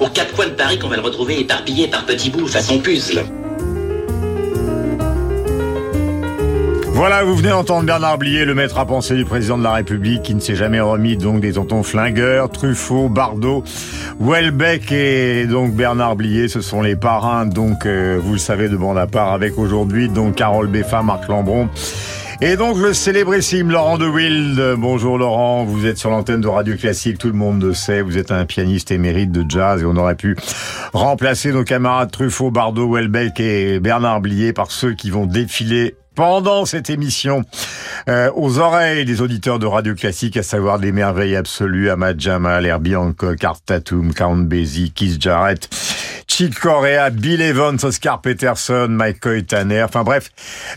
Aux quatre coins de Paris qu'on va le retrouver éparpillé par petits bouts façon puzzle. Voilà, vous venez d'entendre Bernard Blier, le maître à penser du président de la République, qui ne s'est jamais remis donc des tontons flingueurs, Truffaut, Bardot, Welbeck et donc Bernard Blier, ce sont les parrains, donc euh, vous le savez, de bande à part, avec aujourd'hui donc Carole Beffa, Marc Lambron. Et donc le célébrissime Laurent de Wild. Bonjour Laurent, vous êtes sur l'antenne de Radio Classique, tout le monde le sait, vous êtes un pianiste émérite de jazz et on aurait pu remplacer nos camarades Truffaut, Bardot, Welbeck et Bernard Blier par ceux qui vont défiler pendant cette émission euh, aux oreilles des auditeurs de Radio Classique, à savoir des merveilles absolues, Ahmad Jamal, Herbie Hancock, Art Tatum, Count Basie, Keith Jarrett, Chick Corea, Bill Evans, Oscar Peterson, Mike Tanner, enfin bref,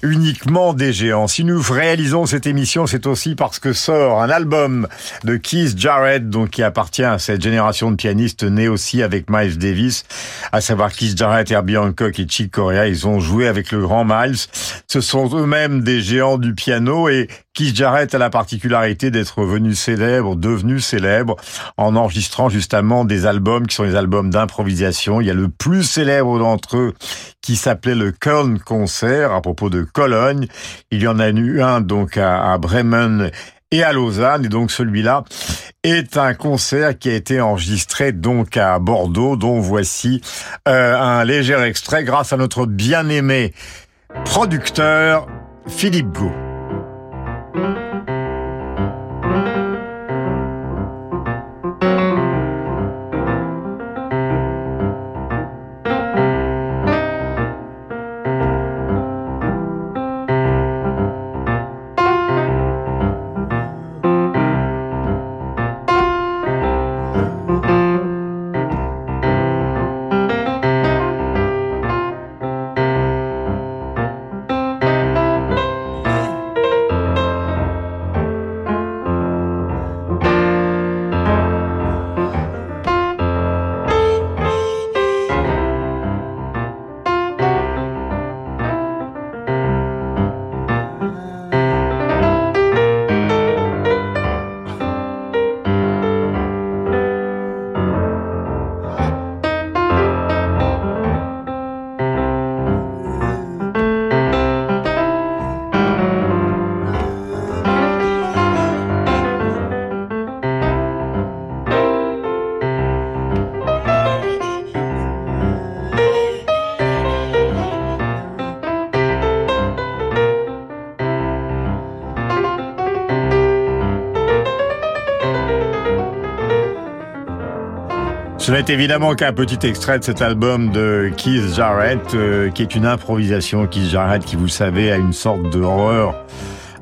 uniquement des géants. Si nous réalisons cette émission, c'est aussi parce que sort un album de Keith Jarrett, donc qui appartient à cette génération de pianistes nés aussi avec Miles Davis, à savoir Keith Jarrett, Herbie Hancock et Chick Corea. Ils ont joué avec le grand Miles. Ce sont eux-mêmes des géants du piano et Keith Jarrett a la particularité d'être venu célèbre, devenu célèbre, en enregistrant justement des albums qui sont des albums d'improvisation. Il y a le plus célèbre d'entre eux qui s'appelait le Köln Concert à propos de Cologne. Il y en a eu un donc à, Bremen et à Lausanne. Et donc celui-là est un concert qui a été enregistré donc à Bordeaux, dont voici euh, un léger extrait grâce à notre bien-aimé producteur Philippe Gau. Ce n'est évidemment qu'un petit extrait de cet album de Keith Jarrett, euh, qui est une improvisation. Keith Jarrett, qui vous savez, a une sorte d'horreur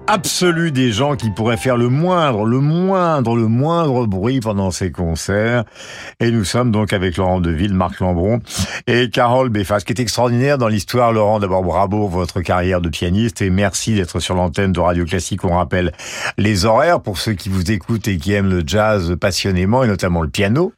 absolue des gens qui pourraient faire le moindre, le moindre, le moindre bruit pendant ces concerts. Et nous sommes donc avec Laurent Deville, Marc Lambron et Carole Beffa. Ce qui est extraordinaire dans l'histoire, Laurent, d'abord bravo votre carrière de pianiste et merci d'être sur l'antenne de Radio Classique. On rappelle les horaires pour ceux qui vous écoutent et qui aiment le jazz passionnément et notamment le piano.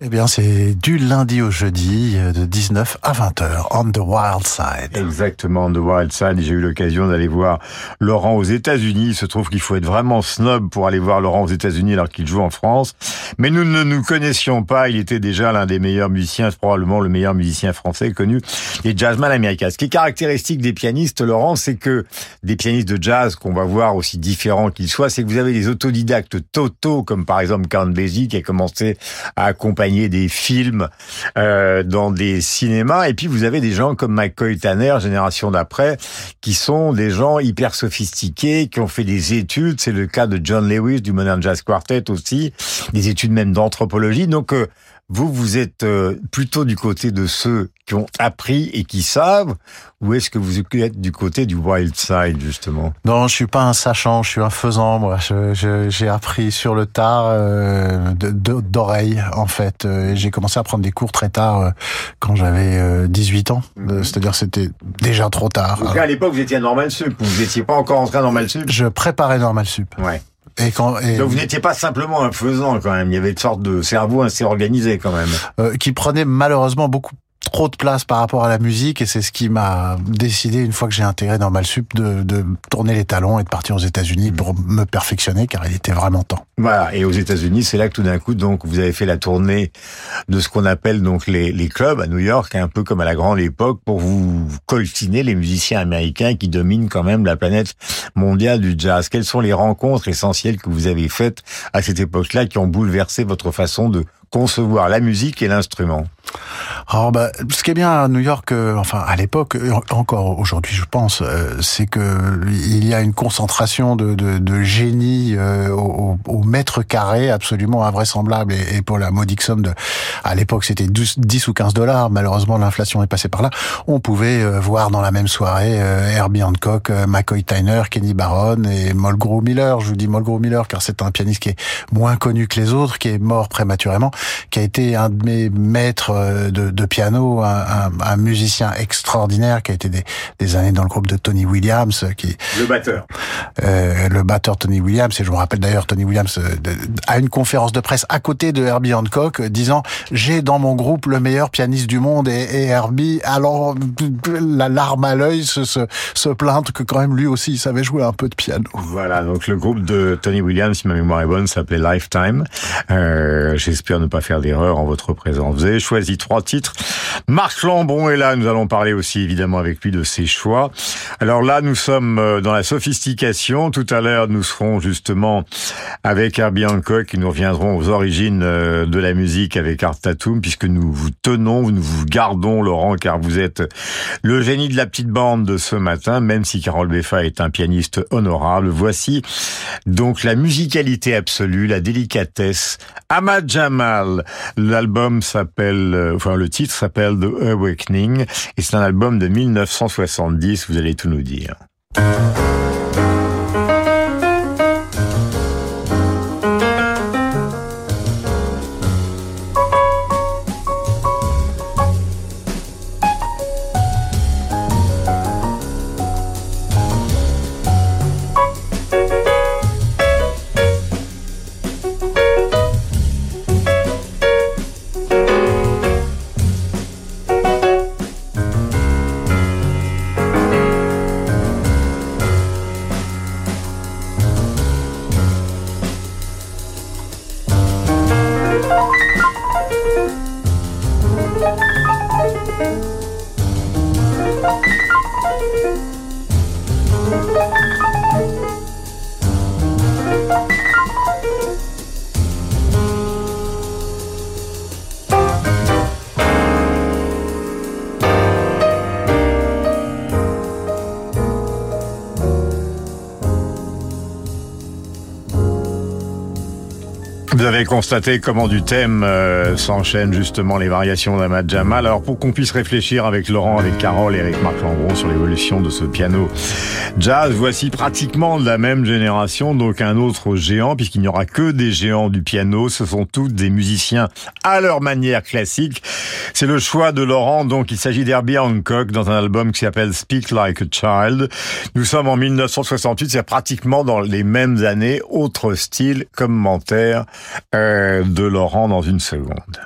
Eh bien, c'est du lundi au jeudi, euh, de 19 à 20h, on the wild side. Exactement, on the wild side. J'ai eu l'occasion d'aller voir Laurent aux États-Unis. Il se trouve qu'il faut être vraiment snob pour aller voir Laurent aux États-Unis alors qu'il joue en France. Mais nous ne nous connaissions pas. Il était déjà l'un des meilleurs musiciens, probablement le meilleur musicien français connu des jazzman américains. Ce qui est caractéristique des pianistes, Laurent, c'est que des pianistes de jazz qu'on va voir aussi différents qu'ils soient, c'est que vous avez des autodidactes totaux, comme par exemple Count Basie qui a commencé à accompagner des films euh, dans des cinémas. Et puis vous avez des gens comme McCoy Tanner, génération d'après, qui sont des gens hyper sophistiqués, qui ont fait des études. C'est le cas de John Lewis du Modern Jazz Quartet aussi, des études même d'anthropologie. Donc, euh, vous, vous êtes euh, plutôt du côté de ceux qui ont appris et qui savent, ou est-ce que vous êtes du côté du wild side, justement? Non, je suis pas un sachant, je suis un faisant, moi. J'ai appris sur le tard euh, d'oreille, en fait. Euh, j'ai commencé à prendre des cours très tard, euh, quand j'avais 18 ans. Mhm. C'est-à-dire c'était déjà trop tard. À l'époque, vous étiez à Normal Sup, vous n'étiez pas encore entré à Normal Sup? Je préparais Normal Sup. Ouais. Et quand, et... Donc vous n'étiez pas simplement un faisant quand même, il y avait une sorte de cerveau assez organisé quand même. Euh, qui prenait malheureusement beaucoup trop de place par rapport à la musique et c'est ce qui m'a décidé une fois que j'ai intégré dans Malsup de, de tourner les talons et de partir aux États-Unis pour me perfectionner car il était vraiment temps. Voilà et aux États-Unis c'est là que tout d'un coup donc vous avez fait la tournée de ce qu'on appelle donc les, les clubs à New York un peu comme à la grande époque pour vous coltiner les musiciens américains qui dominent quand même la planète mondiale du jazz. Quelles sont les rencontres essentielles que vous avez faites à cette époque-là qui ont bouleversé votre façon de concevoir la musique et l'instrument alors, bah, ce qui est bien à New York, euh, enfin à l'époque, euh, encore aujourd'hui, je pense, euh, c'est que il y a une concentration de, de, de génie au, au, mètre carré absolument invraisemblable. Et, et, pour la modique somme de, à l'époque, c'était 10 ou 15 dollars. Malheureusement, l'inflation est passée par là. On pouvait voir dans la même soirée Herbie Hancock, McCoy Tyner, Kenny Barron et Mulgrew Miller. Je vous dis Mulgrew Miller car c'est un pianiste qui est moins connu que les autres, qui est mort prématurément, qui a été un de mes maîtres euh, de, de piano, un, un, musicien extraordinaire qui a été des, des, années dans le groupe de Tony Williams, qui le batteur, euh, le batteur Tony Williams. Et je me rappelle d'ailleurs Tony Williams euh, à une conférence de presse à côté de Herbie Hancock, disant j'ai dans mon groupe le meilleur pianiste du monde et, et Herbie, alors la larme à l'œil, se, se, se plaindre que quand même lui aussi il savait jouer un peu de piano. Voilà, donc le groupe de Tony Williams, si ma mémoire est bonne, s'appelait Lifetime. Euh, J'espère ne pas faire d'erreur en votre présence. Vous avez choisi trois titres. Marc Lambron est là, nous allons parler aussi évidemment avec lui de ses choix. Alors là, nous sommes euh, dans la sophistication. Tout à l'heure, nous serons justement avec Herbie Hancock et nous reviendrons aux origines euh, de la musique avec Art Tatum, puisque nous vous tenons, nous vous gardons, Laurent, car vous êtes le génie de la petite bande de ce matin, même si Carole Beffa est un pianiste honorable. Voici donc la musicalité absolue, la délicatesse. Ahmad Jamal, l'album s'appelle euh, enfin le titre s'appelle The Awakening et c'est un album de 1970, vous allez tout nous dire. Avez constaté comment du thème euh, s'enchaînent justement les variations d'Ahmad Jamal. Alors pour qu'on puisse réfléchir avec Laurent, avec Carole et avec Marc Lambron sur l'évolution de ce piano jazz, voici pratiquement de la même génération, donc un autre géant, puisqu'il n'y aura que des géants du piano. Ce sont tous des musiciens à leur manière classique. C'est le choix de Laurent, donc il s'agit d'Herbie Hancock dans un album qui s'appelle Speak Like a Child. Nous sommes en 1968, c'est pratiquement dans les mêmes années, autre style, commentaire euh, de Laurent dans une seconde.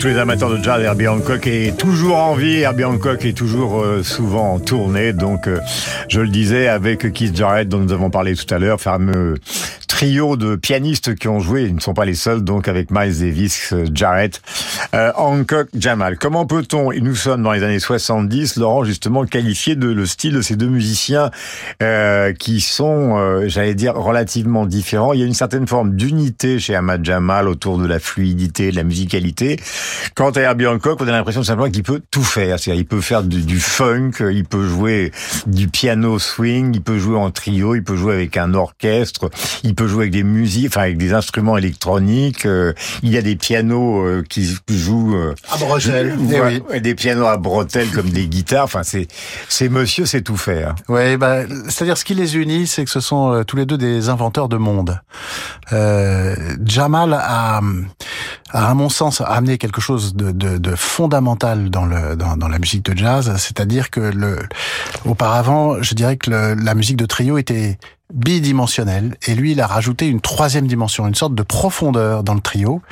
Tous les amateurs de jazz, Herbie Hancock est toujours en vie. Herbie Hancock est toujours euh, souvent en tournée. Donc, euh, je le disais, avec Keith Jarrett, dont nous avons parlé tout à l'heure, fameux trio de pianistes qui ont joué, ils ne sont pas les seuls, donc avec Miles Davis, euh, Jarrett, euh, Hancock, Jamal. Comment peut-on, et nous sommes dans les années 70, Laurent, justement, qualifier de le style de ces deux musiciens euh, qui sont, euh, j'allais dire, relativement différents? Il y a une certaine forme d'unité chez Ahmad Jamal autour de la fluidité, de la musicalité. Quant à Herbie Hancock, on a l'impression simplement qu'il peut tout faire. C'est-à-dire, il peut faire du, du funk, il peut jouer du piano swing, il peut jouer en trio, il peut jouer avec un orchestre, il peut jouer avec des musiques, enfin avec des instruments électroniques. euh, il y a des pianos euh, qui jouent euh, À bretelles. Eh ouais, oui. ouais, des pianos à bretelles comme des guitares. Enfin, c'est c'est monsieur, c'est tout faire. Ouais, bah, c'est-à-dire ce qui les unit, c'est que ce sont euh, tous les deux des inventeurs de monde. Euh, Jamal a, a, à mon sens, amené quelque chose de, de, de fondamental dans, le, dans, dans la musique de jazz, c'est-à-dire que le, auparavant, je dirais que le- la musique de trio était bidimensionnelle, et lui, il a rajouté une troisième dimension, une sorte de profondeur dans le trio,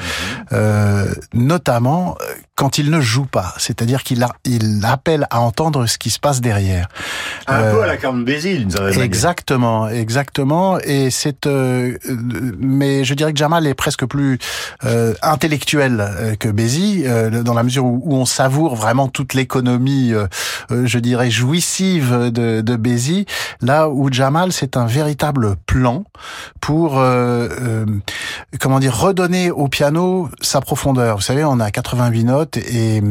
euh, notamment euh, quand il ne joue pas, c'est-à-dire qu'il il appelle à entendre ce qui se passe derrière. Un Euh, peu à la certaine manière. Exactement, exactement. Et c'est, euh, euh, mais je dirais que Jamal est presque plus euh, intellectuel euh, que Bézi, euh, dans la mesure où, où on savoure vraiment toute l'économie, euh, euh, je dirais jouissive de, de Bézi. Là où Jamal, c'est un véritable plan pour, euh, euh, comment dire, redonner au piano sa profondeur. Vous savez, on a 88 notes et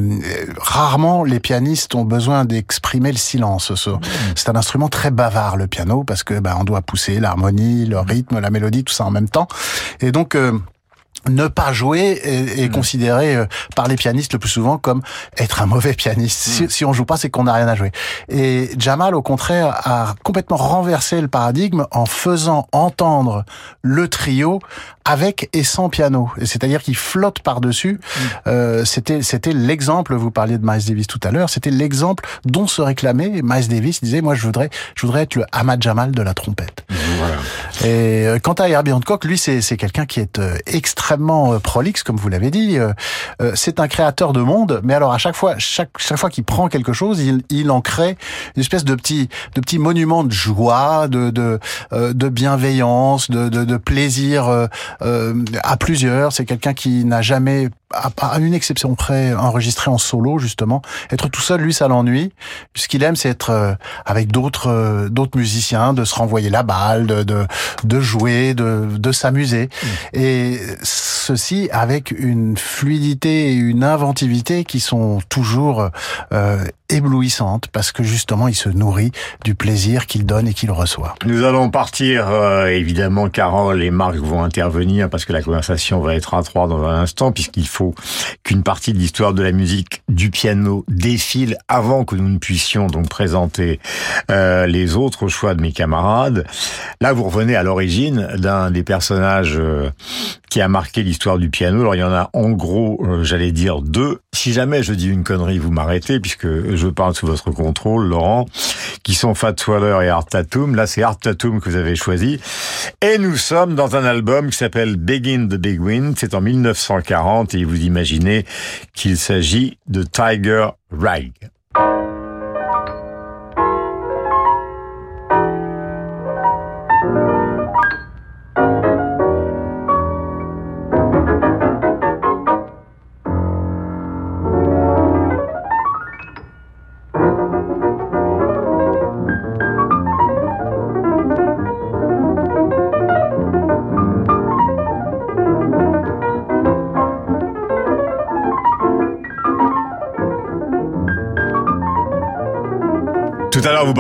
rarement les pianistes ont besoin d'exprimer le silence. Ce- C'est un instrument très bavard, le piano, parce que ben, on doit pousser l'harmonie, le rythme, la mélodie, tout ça en même temps. Et donc... euh, ne pas jouer est, est considéré euh, par les pianistes le plus souvent comme être un mauvais pianiste. Si, si on joue pas, c'est qu'on n'a rien à jouer. Et Jamal, au contraire, a complètement renversé le paradigme en faisant entendre le trio avec et sans piano. Et C'est-à-dire qu'il flotte par-dessus. Euh, c'était c'était l'exemple, vous parliez de Miles Davis tout à l'heure, c'était l'exemple dont se réclamait Miles Davis. Disait, moi, je voudrais, je voudrais être le Ahmad Jamal de la trompette. Et euh, quant à Herbie Hancock, lui, c'est c'est quelqu'un qui est euh, extrêmement euh, prolixe, comme vous l'avez dit. Euh, euh, c'est un créateur de monde, mais alors à chaque fois, chaque chaque fois qu'il prend quelque chose, il, il en crée une espèce de petit de petit monument de joie, de de de bienveillance, de de, de plaisir à plusieurs. C'est quelqu'un qui n'a jamais à une exception près, enregistré en solo justement. Être tout seul, lui, ça l'ennuie. Ce qu'il aime, c'est être euh, avec d'autres euh, d'autres musiciens, de se renvoyer la balle, de de, de jouer, de de s'amuser. Et ceci avec une fluidité et une inventivité qui sont toujours euh, éblouissantes parce que justement, il se nourrit du plaisir qu'il donne et qu'il reçoit. Nous allons partir, euh, évidemment, Carole et Marc vont intervenir parce que la conversation va être à trois dans un instant, puisqu'il faut qu'une partie de l'histoire de la musique du piano défile avant que nous ne puissions donc présenter euh, les autres choix de mes camarades. Là, vous revenez à l'origine d'un des personnages euh, qui a marqué l'histoire du piano. Alors, il y en a en gros, euh, j'allais dire deux. Si jamais je dis une connerie, vous m'arrêtez, puisque je parle sous votre contrôle, Laurent, qui sont Fat Waller et Art Tatum. Là, c'est Art Tatum que vous avez choisi. Et nous sommes dans un album qui s'appelle Begin the Big Wind. C'est en 1940 et vous imaginez qu'il s'agit de Tiger Rag.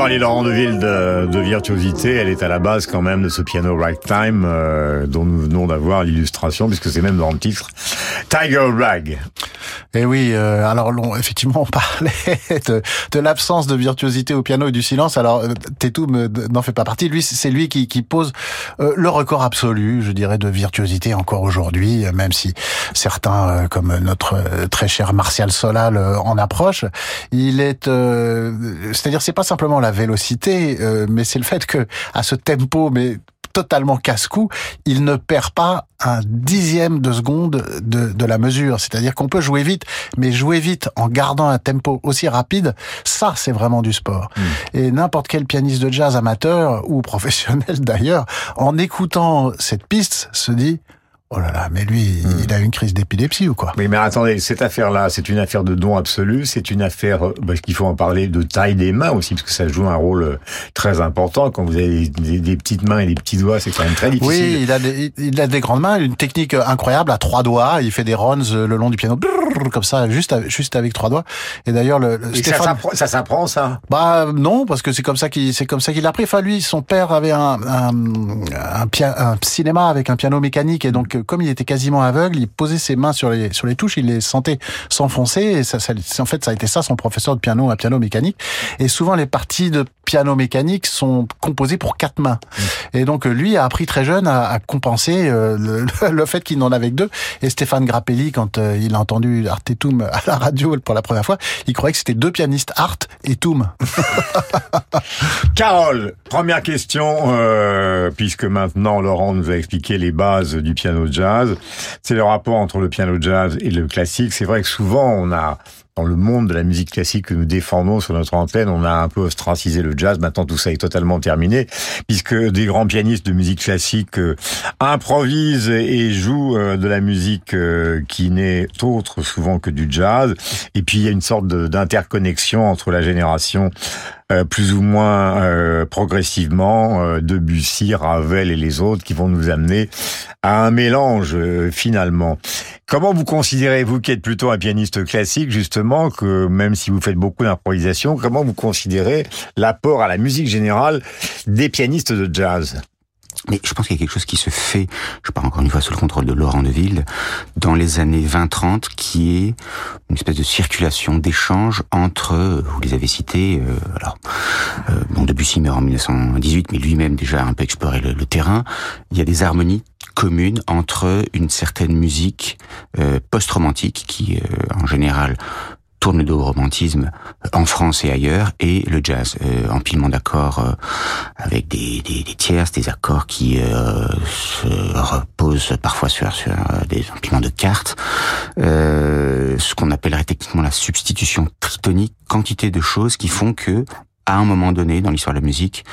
Parliez Laurent Deville de, de virtuosité. Elle est à la base quand même de ce piano ragtime euh, dont nous venons d'avoir l'illustration, puisque c'est même dans le titre. Tiger Rag. Et oui, euh, alors l'on- effectivement, on parlait de, de l'absence de virtuosité au piano et du silence. Alors euh, Tatum n'en fait pas partie. Lui, c'est lui qui, qui pose euh, le record absolu, je dirais, de virtuosité encore aujourd'hui, euh, même si certains, euh, comme notre euh, très cher Martial Solal, euh, en approchent. Il est, euh, c'est-à-dire, c'est pas simplement la vélocité, euh, mais c'est le fait que à ce tempo, mais totalement casse-cou, il ne perd pas un dixième de seconde de, de la mesure. C'est-à-dire qu'on peut jouer vite, mais jouer vite en gardant un tempo aussi rapide, ça c'est vraiment du sport. Mm. Et n'importe quel pianiste de jazz amateur ou professionnel d'ailleurs, en écoutant cette piste, se dit Oh là là, mais lui, hmm. il a une crise d'épilepsie ou quoi? Oui, mais attendez, cette affaire-là, c'est une affaire de don absolu, c'est une affaire, parce euh, qu'il faut en parler, de taille des mains aussi, parce que ça joue un rôle euh, très important. Quand vous avez des, petites mains et des petits doigts, c'est quand même très difficile. Oui, il a, des, il a des grandes mains, une technique incroyable à trois doigts. Il fait des runs euh, le long du piano, comme ça, juste, juste avec trois doigts. Et d'ailleurs, le, Stéphane... ça s'apprend, ça? Bah non, parce que c'est comme ça qu'il, c'est comme ça qu'il l'a pris. Enfin, lui, son père avait un, un, un, un cinéma avec un piano mécanique, et donc comme il était quasiment aveugle, il posait ses mains sur les sur les touches, il les sentait s'enfoncer. Et en fait, ça a été ça son professeur de piano à piano mécanique. Et souvent, les parties de piano mécanique sont composées pour quatre mains. Et donc, lui a appris très jeune à, compenser euh, le, fait qu'il n'en avait que deux. Et Stéphane Grappelli, quand euh, il a entendu Art et Toum à la radio pour la première fois, il croyait que c'était deux pianistes Art et Toum. Carole, première question, euh, puisque maintenant Laurent nous a expliqué les bases du piano jazz. C'est le rapport entre le piano jazz et le classique. C'est vrai que souvent on a dans le monde de la musique classique que nous défendons sur notre antenne, on a un peu ostracisé le jazz. Maintenant, tout ça est totalement terminé, puisque des grands pianistes de musique classique euh, improvisent et jouent euh, de la musique euh, qui n'est autre souvent que du jazz. Et puis, il y a une sorte d'interconnexion entre la génération plus ou moins progressivement Debussy, Ravel et les autres qui vont nous amener à un mélange finalement. Comment vous considérez, vous qui êtes plutôt un pianiste classique, justement, que même si vous faites beaucoup d'improvisation, comment vous considérez l'apport à la musique générale des pianistes de jazz? Mais je pense qu'il y a quelque chose qui se fait, je parle encore une fois sous le contrôle de Laurent Deville, dans les années 20-30, qui est une espèce de circulation, d'échange entre, vous les avez cités, euh, alors, euh, bon, Debussy meurt en 1918, mais lui-même déjà un peu exploré le, terrain, il y a des harmonies commune entre une certaine musique euh, post-romantique qui, euh, en général, tourne le dos au romantisme euh, en France et ailleurs, et le jazz, euh, empilement d'accords avec des, des, des, tierces, des accords qui se reposent parfois sur, sur des empilements de cartes, ce qu'on appellerait techniquement la substitution tritonique, quantité de choses qui font que à un moment donné dans l'histoire de la musique,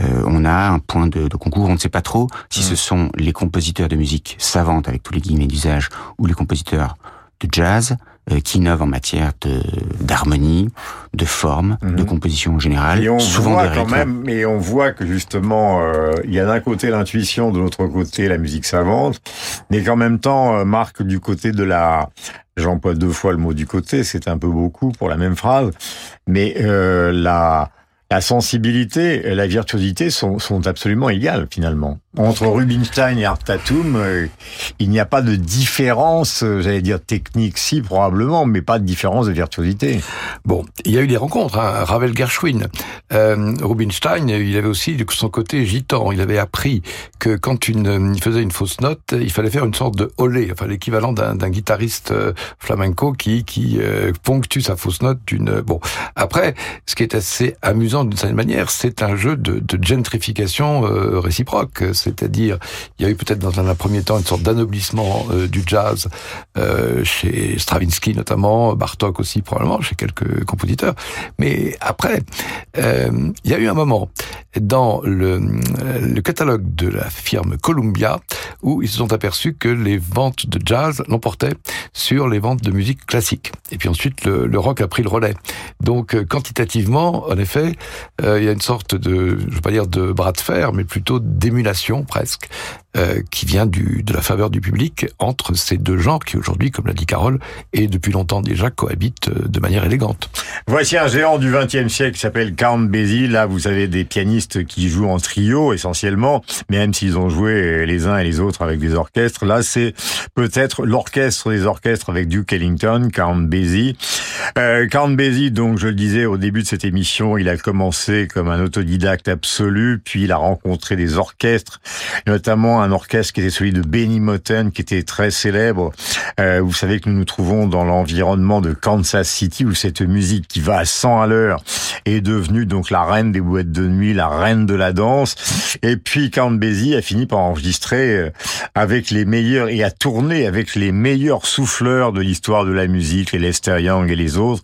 euh, on a un point de, de, concours. On ne sait pas trop si ce sont les compositeurs de musique savante, avec tous les guillemets d'usage, ou les compositeurs de jazz euh, qui innovent en matière de d'harmonie, de forme, de mhm. composition en général. Et on souvent voit quand même, mais on voit que justement, euh, il y a d'un côté l'intuition, de l'autre côté la musique savante, mais qu'en même temps, euh, Marc du côté de la J'emploie deux fois le mot du côté, c'est un peu beaucoup pour la même phrase, mais euh, la, la sensibilité et la virtuosité sont, sont absolument égales finalement. Entre Rubinstein et Art Tatum, euh, il n'y a pas de différence, euh, j'allais dire technique, si probablement, mais pas de différence de virtuosité. Bon, il y a eu des rencontres, hein, Ravel Gershwin. Euh, Rubinstein, il avait aussi son côté gitan. Il avait appris que quand une, il faisait une fausse note, il fallait faire une sorte de olé, enfin l'équivalent d'un guitariste flamenco qui, qui ponctue sa fausse note d'une. Bon, après, ce qui est assez amusant d'une certaine manière, c'est un jeu de, gentrification réciproque c'est-à-dire il y a eu peut-être dans un premier temps une sorte d'anoblissement euh, du jazz euh, chez Stravinsky notamment, Bartok aussi probablement, chez quelques compositeurs. Mais après, euh, il y a eu un moment dans le, catalogue de la firme Columbia où ils se sont aperçus que les ventes de jazz l'emportaient sur les ventes de musique classique. Et puis ensuite, le rock a pris le relais. Donc quantitativement, en effet, il y a une sorte de, je veux pas dire de bras de fer, mais plutôt d'émulation presque, euh, qui vient du, de la faveur du public entre ces deux genres qui aujourd'hui, comme l'a dit Carole, et depuis longtemps déjà cohabitent euh, de manière élégante. Voici un géant du XXe siècle qui s'appelle Count Basie. Là, vous avez des pianistes qui jouent en trio essentiellement, même s'ils ont joué les uns et les autres avec des orchestres. Là, c'est peut-être l'orchestre des orchestres avec Duke Ellington, Count Basie. Euh, Count Basie, donc je le disais au début de cette émission, il a commencé comme un autodidacte absolu, puis il a rencontré des orchestres, notamment un orchestre qui était celui de Benny Moten, qui était très célèbre. Euh, vous savez que nous nous trouvons dans l'environnement de Kansas City, où cette musique qui va à 100 à l'heure est devenue donc la reine des boîtes de nuit, la reine de la danse. Et puis Count Basie a fini par enregistrer euh, avec les meilleurs et a tourné avec les meilleurs souffleurs de l'histoire de la musique, les Lester Young et les autres.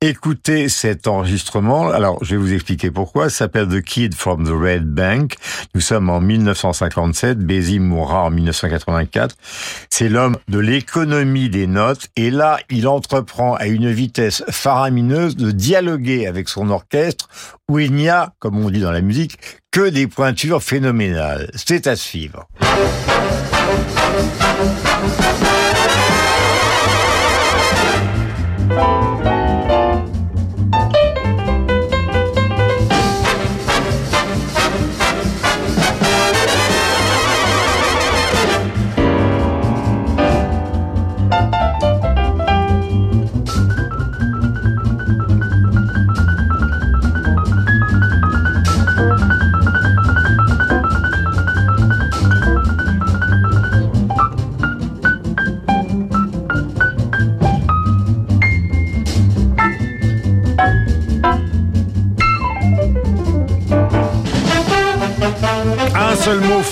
Écoutez cet enregistrement. Alors, je vais vous expliquer pourquoi. Ça s'appelle The Kid from the Red Bank. Nous sommes en 1957. Bézi mourra en 1984. C'est l'homme de l'économie des notes. Et là, il entreprend à une vitesse faramineuse de dialoguer avec son orchestre où il n'y a, comme on dit dans la musique, que des pointures phénoménales. C'est à suivre.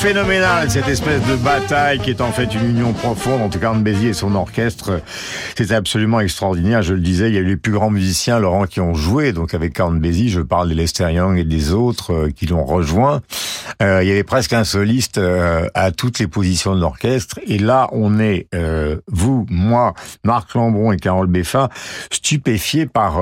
Phénoménal, cette espèce de bataille qui est en fait une union profonde entre Count Bézier et son orchestre. C'était absolument extraordinaire. Je le disais, il y a eu les plus grands musiciens, Laurent, qui ont joué. Donc avec Count Bézier, je parle de Lester Young et des autres euh, qui l'ont rejoint. Euh, il y avait presque un soliste euh, à toutes les positions de l'orchestre. Et là, on est, vous, moi, Marc Lambron et Carole Beffa, stupéfiés par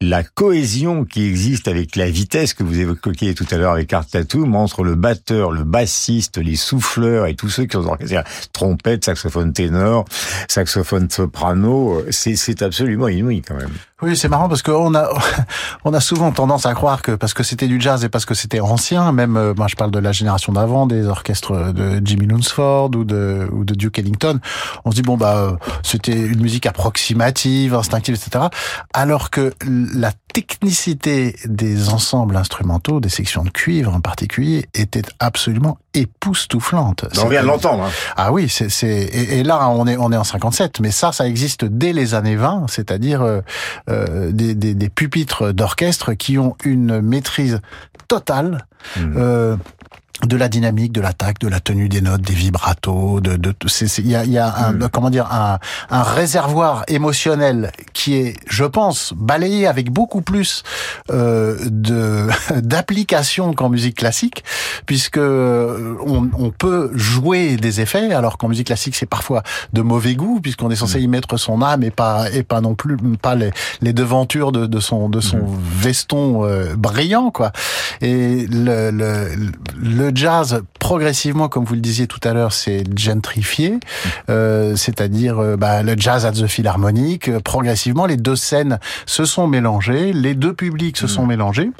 la cohésion qui existe avec la vitesse que vous évoquiez tout à l'heure avec Art Tatum entre le batteur le bassiste, les souffleurs et tous ceux qui ont orchestré trompette, saxophone ténor, saxophone soprano, c'est absolument inouï quand même. Oui, c'est marrant parce qu'on a on a souvent tendance à croire que parce que c'était du jazz et parce que c'était ancien, même euh, moi je parle de la génération d'avant, des orchestres de Jimmy Lunsford ou de ou de Duke Ellington, on se dit bon bah c'était une musique approximative, instinctive, etc. Alors que la technicité des ensembles instrumentaux, des sections de cuivre en particulier, était absolument époustouflante. On vient de l'entendre. Hein. Ah oui, c'est et, et, là on est on est en 57, mais ça ça existe dès les années 20, c'est-à-dire euh, euh, des, des, des, pupitres d'orchestre qui ont une maîtrise totale. Mmh. Euh, de la dynamique, de l'attaque, de la tenue des notes, des vibratos, de, de, il y a, y a un, hmm. comment dire, un, un, réservoir émotionnel qui est, je pense, balayé avec beaucoup plus euh, de d'application qu'en musique classique, puisque euh, on, on, peut jouer des effets, alors qu'en musique classique c'est parfois de mauvais goût, puisqu'on est censé hmm. y mettre son âme et pas et pas non plus pas les, les devantures de, de son de son hmm. veston euh, brillant, quoi. Et le, le, le le jazz, progressivement, comme vous le disiez tout à l'heure, c'est gentrifié, euh, c'est-à-dire euh, bah, le jazz à the Philharmonic. Euh, progressivement, les deux scènes se sont mélangées, les deux publics se sont mm. mélangés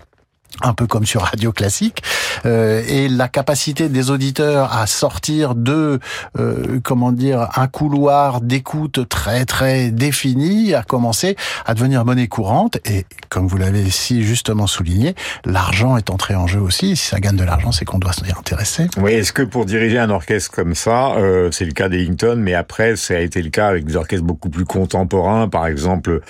un peu comme sur radio classique, euh, et la capacité des auditeurs à sortir de, euh, comment dire, un couloir d'écoute très très défini a commencé à devenir monnaie courante. Et comme vous l'avez si justement souligné, l'argent est entré en jeu aussi. Si ça gagne de l'argent, c'est qu'on doit s'y intéresser. Oui, est-ce que pour diriger un orchestre comme ça, euh, c'est le cas d'Ellington, mais après ça a été le cas avec des orchestres beaucoup plus contemporains, par exemple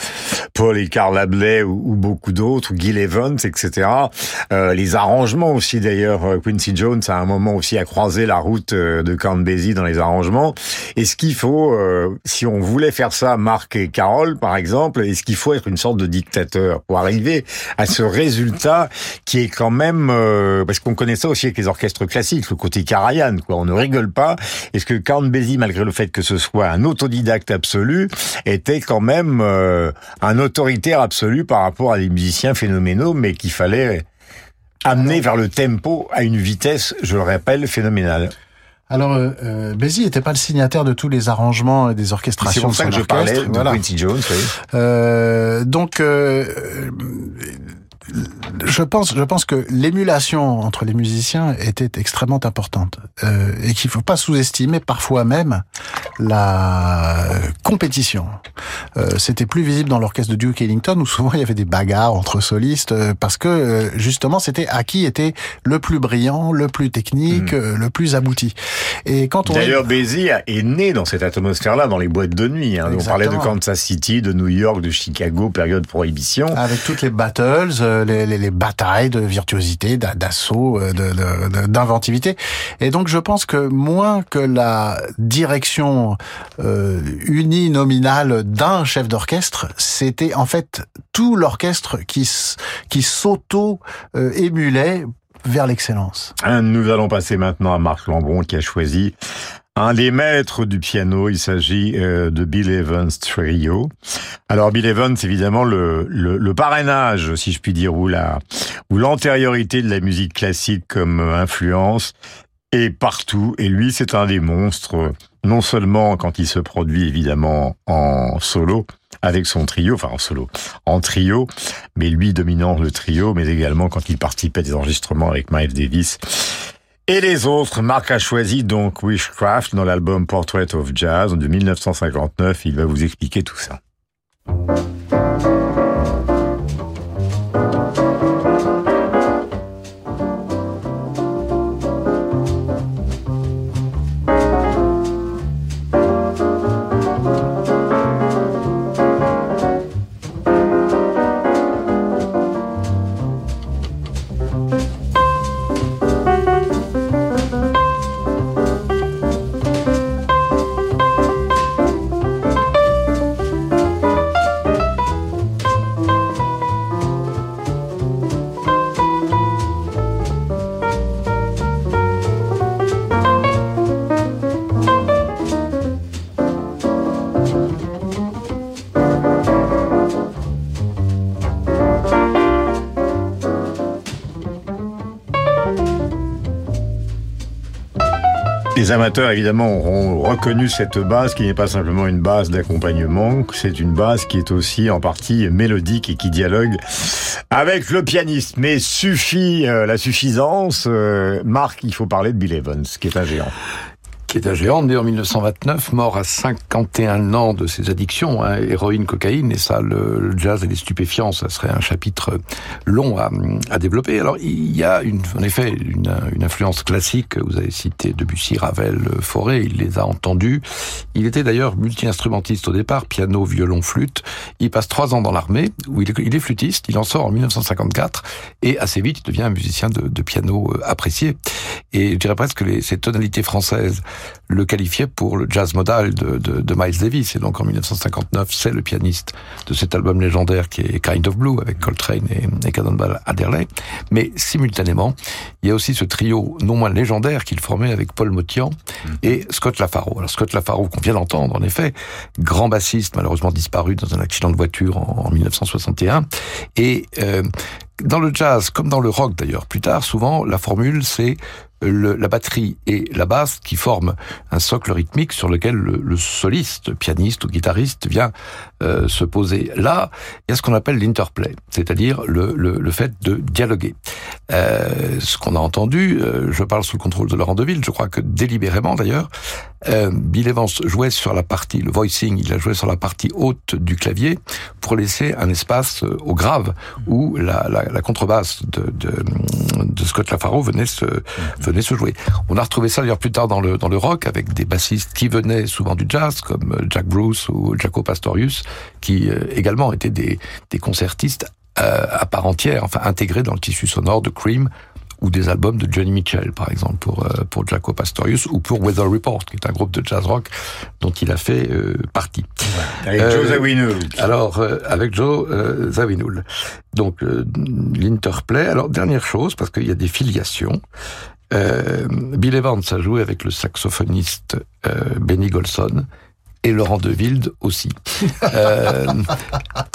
Paul et Carl Ablay ou, ou beaucoup d'autres, Gil Evans, etc. Euh, les arrangements aussi d'ailleurs, euh, Quincy Jones à un moment aussi a croisé la route euh, de Count dans les arrangements. Est-ce qu'il faut, si on voulait faire ça, Marc et Carole par exemple, est-ce qu'il faut être une sorte de dictateur pour arriver à ce résultat qui est quand même, parce qu'on connaît ça aussi avec les orchestres classiques, le côté Karajan, quoi. On ne rigole pas. Est-ce que Count malgré le fait que ce soit un autodidacte absolu, était quand même un autoritaire absolu par rapport à des musiciens phénoménaux, mais qu'il fallait amené vers le tempo à une vitesse, je le rappelle, phénoménale. Alors, euh, euh Bézi n'était pas le signataire de tous les arrangements et des orchestrations. C'est pour ça que je parlais de voilà. Quincy Jones. Oui. Euh, donc, euh, je pense, je pense que l'émulation entre les musiciens était extrêmement importante euh, et qu'il faut pas sous-estimer parfois même la compétition. Euh, C'était plus visible dans l'orchestre de Duke Ellington où souvent il y avait des bagarres entre solistes euh, parce que euh, justement c'était à qui était le plus brillant, le plus technique, euh, le plus abouti. Et quand on D'ailleurs, Bézi est né dans cette atmosphère-là, dans les boîtes de nuit. Hein. On parlait de. Kansas City, de New York, de Chicago, période prohibition. Avec toutes les battles, les, les, les batailles de virtuosité, d'a- d'assaut, de- de- de- d'inventivité. Et donc je pense que moins que la direction euh, unie nominale d'un chef d'orchestre, c'était en fait tout l'orchestre qui, qui s'auto-émulait vers l'excellence. Nous allons passer maintenant à Marc Lambron qui a choisi un des maîtres du piano. Il s'agit euh, de Bill Evans Trio. Alors Bill Evans, évidemment, le, le, le parrainage, si je puis dire, ou ou l'antériorité de la musique classique comme influence est partout. Et lui, c'est un des monstres, non seulement quand il se produit évidemment en solo avec son trio, enfin en solo, en trio, mais lui dominant le trio, mais également quand il participait à des enregistrements avec Miles Davis. Et les autres, Marc a choisi donc Wishcraft dans l'album Portrait of Jazz de 1959. Il va vous expliquer tout ça. Les amateurs, évidemment, auront reconnu cette base qui n'est pas simplement une base d'accompagnement, c'est une base qui est aussi en partie mélodique et qui dialogue avec le pianiste. Mais suffit euh, la suffisance. euh, Marc, il faut parler de Bill Evans, qui est un géant. Qui est un géant, né en 1929, mort à 51 ans de ses addictions, hein, héroïne, cocaïne, et ça, le, jazz et les stupéfiants, ça serait un chapitre long à, développer. Alors, il y a une, en effet une, une influence classique, vous avez cité Debussy, Ravel, Fauré, il les a entendus. Il était d'ailleurs multi-instrumentiste au départ, piano, violon, flûte. Il passe trois ans dans l'armée, où il est, flûtiste, il en sort en 1954, et assez vite, il devient un musicien de, de piano euh, apprécié. Et je dirais presque que les, ces tonalités françaises le qualifiait pour le jazz modal de, de, de Miles Davis. Et donc en 1959, c'est le pianiste de cet album légendaire qui est Kind of Blue avec Coltrane et, et Cannonball Adderley. Mais simultanément, il y a aussi ce trio non moins légendaire qu'il formait avec Paul Motian et Scott Lafaro. Alors Scott Lafaro, qu'on vient d'entendre en effet, grand bassiste malheureusement disparu dans un accident de voiture en, en 1961. Et euh, dans le jazz, comme dans le rock d'ailleurs, plus tard, souvent, la formule, c'est la batterie et la basse qui forment un socle rythmique sur lequel le, le soliste, pianiste ou guitariste vient euh, se poser. Là, il y a ce qu'on appelle l'interplay, c'est-à-dire le, le, le, fait de dialoguer. Euh, ce qu'on a entendu, euh, je parle sous le contrôle de Laurent Deville, je crois que délibérément d'ailleurs, euh, Bill Evans jouait sur la partie, le voicing, il a joué sur la partie haute du clavier pour laisser un espace euh, au grave où la, la, la contrebasse de, de, de Scott Lafaro venait se, venait se jouer. On a retrouvé ça d'ailleurs plus tard dans le, dans le rock avec des bassistes qui venaient souvent du jazz comme Jack Bruce ou Jaco Pastorius qui euh, également étaient des, des concertistes euh, à part entière, enfin intégrés dans le tissu sonore de Cream ou des albums de Johnny Mitchell, par exemple, pour euh, pour Jaco Pastorius, ou pour Weather Report, qui est un groupe de jazz rock dont il a fait euh, partie. Avec euh, Joe Zawinul. Alors, avec Joe Zawinul. Donc, l'interplay. Alors, dernière chose, parce qu'il y a des filiations. Bill Evans a joué avec le saxophoniste Benny Golson et Laurent Deville aussi. euh,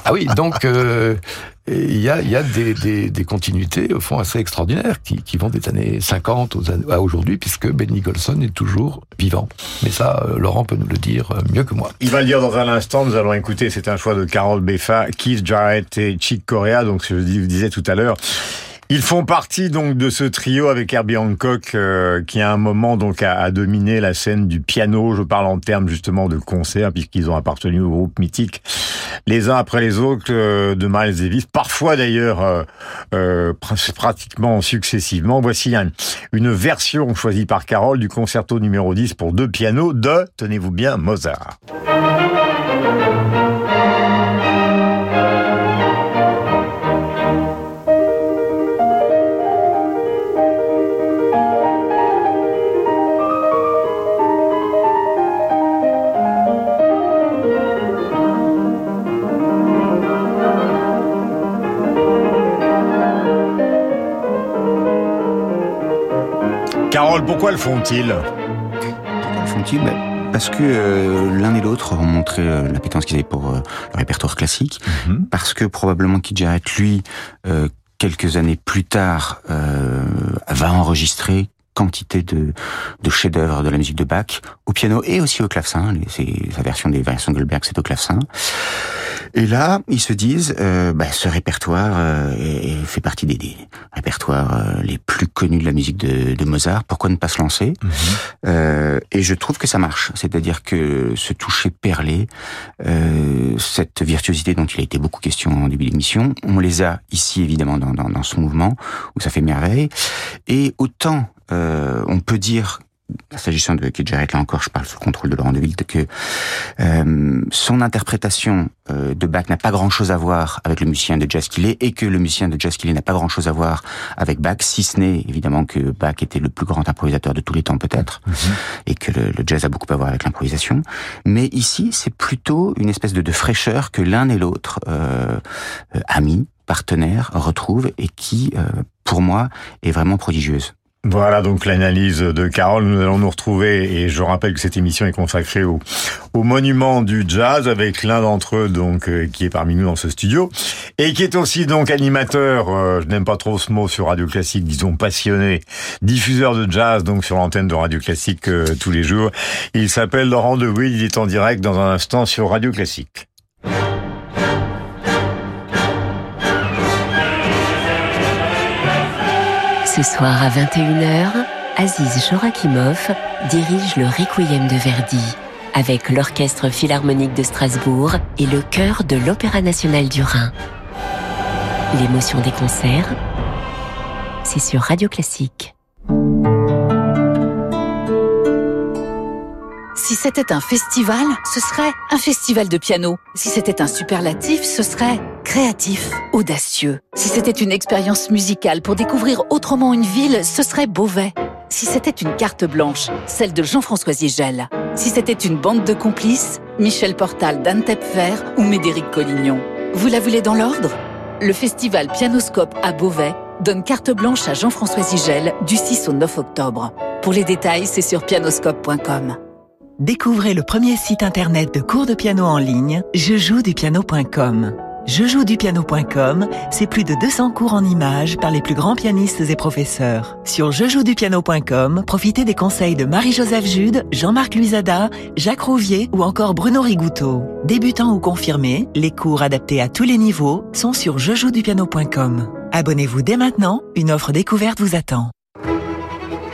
ah oui, donc euh, il y a, y a des, des, des, continuités au fond assez extraordinaires qui, qui vont des années 50 aux à aujourd'hui, puisque Benny Golson est toujours vivant. Mais ça, euh, Laurent peut nous le dire mieux que moi. Il va le dire dans un instant. Nous allons écouter. C'est un choix de Carole Beffa, Keith Jarrett et Chick Corea. Donc, je vous disais tout à l'heure. Ils font partie donc de ce trio avec Herbie Hancock euh, qui à un moment donc a, a, la scène du piano. Je parle en termes justement de concert puisqu'ils ont appartenu au groupe mythique les uns après les autres euh, de Miles Davis. Parfois d'ailleurs euh, pratiquement successivement. Voici un, une version choisie par Carole du concerto numéro 10 pour deux pianos de, tenez-vous bien, Mozart. Pourquoi le font-ils Pourquoi le font-ils ben, Parce que euh, l'un et l'autre ont montré euh, l'appétence qu'ils avaient pour euh, le répertoire classique. -hmm. Parce que probablement Keith Jarrett, lui, euh, quelques années plus tard, va enregistrer quantité de, de chefs-d'œuvre de la musique de Bach au piano et aussi au clavecin. C'est sa version des variations de Goldberg, c'est au clavecin. Et là, ils se disent, euh, bah, ce répertoire euh, est, fait partie des, des répertoires euh, les plus connus de la musique de, de Mozart. Pourquoi ne pas se lancer? Mm -hmm. Et je trouve que ça marche. C'est-à-dire que ce toucher perlé, cette virtuosité dont il a été beaucoup question en début d'émission, on les a ici évidemment dans, dans, dans ce mouvement où ça fait merveille. Et autant euh, on peut dire s'agissant de Keith Jarrett, là encore, je parle sous le contrôle de Laurent Deville, que euh, son interprétation euh, de Bach n'a pas grand-chose à voir avec le musicien de jazz qu'il est, et que le musicien de jazz qu'il est n'a pas grand-chose à voir avec Bach, si ce n'est évidemment que Bach était le plus grand improvisateur de tous les temps peut-être, mm -hmm. et que le, le, jazz a beaucoup à voir avec l'improvisation. Mais ici, c'est plutôt une espèce de, de fraîcheur que l'un et l'autre, euh, amis, partenaires, retrouvent, et qui, euh, pour moi, est vraiment prodigieuse. Voilà donc l'analyse de Carole. Nous allons nous retrouver et je rappelle que cette émission est consacrée au, au monument du jazz avec l'un d'entre eux donc euh, qui est parmi nous dans ce studio et qui est aussi donc animateur. Euh, je n'aime pas trop ce mot sur Radio Classique, disons passionné, diffuseur de jazz donc sur l'antenne de Radio Classique euh, tous les jours. Il s'appelle Laurent Deville. Il est en direct dans un instant sur Radio Classique. Ce soir à 21h, Aziz Jorakimov dirige le Requiem de Verdi avec l'Orchestre Philharmonique de Strasbourg et le chœur de l'Opéra National du Rhin. L'émotion des concerts, c'est sur Radio Classique. Si c'était un festival, ce serait un festival de piano. Si c'était un superlatif, ce serait créatif, audacieux. Si c'était une expérience musicale pour découvrir autrement une ville, ce serait Beauvais. Si c'était une carte blanche, celle de Jean-François Zigel. Si c'était une bande de complices, Michel Portal, Dan Tepfer ou Médéric Collignon. Vous la voulez dans l'ordre? Le festival Pianoscope à Beauvais donne carte blanche à Jean-François Zigel du 6 au 9 octobre. Pour les détails, c'est sur pianoscope.com. Découvrez le premier site internet de cours de piano en ligne, jejoudupiano.com. Jejoudupiano.com, c'est plus de 200 cours en images par les plus grands pianistes et professeurs. Sur jejoudupiano.com, profitez des conseils de Marie-Joseph Jude, Jean-Marc Luisada, Jacques Rouvier ou encore Bruno Rigouteau. Débutants ou confirmés, les cours adaptés à tous les niveaux sont sur jejoudupiano.com. Abonnez-vous dès maintenant, une offre découverte vous attend.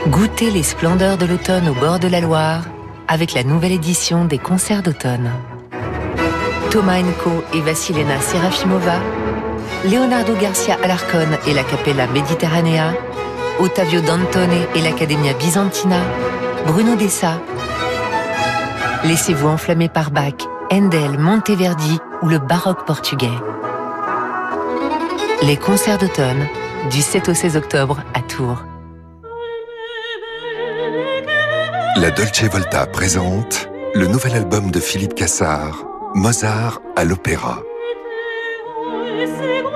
Goûtez les splendeurs de l'automne au bord de la Loire avec la nouvelle édition des concerts d'automne. Thomas Enko et Vassilena Serafimova, Leonardo Garcia Alarcon et la Capella Mediterranea, Ottavio Dantone et l'Accademia Byzantina, Bruno Dessa. Laissez-vous enflammer par Bach, Handel, Monteverdi ou le baroque portugais. Les concerts d'automne, du 7 au 16 octobre à Tours. La Dolce Volta présente le nouvel album de Philippe Cassard, Mozart à l'opéra.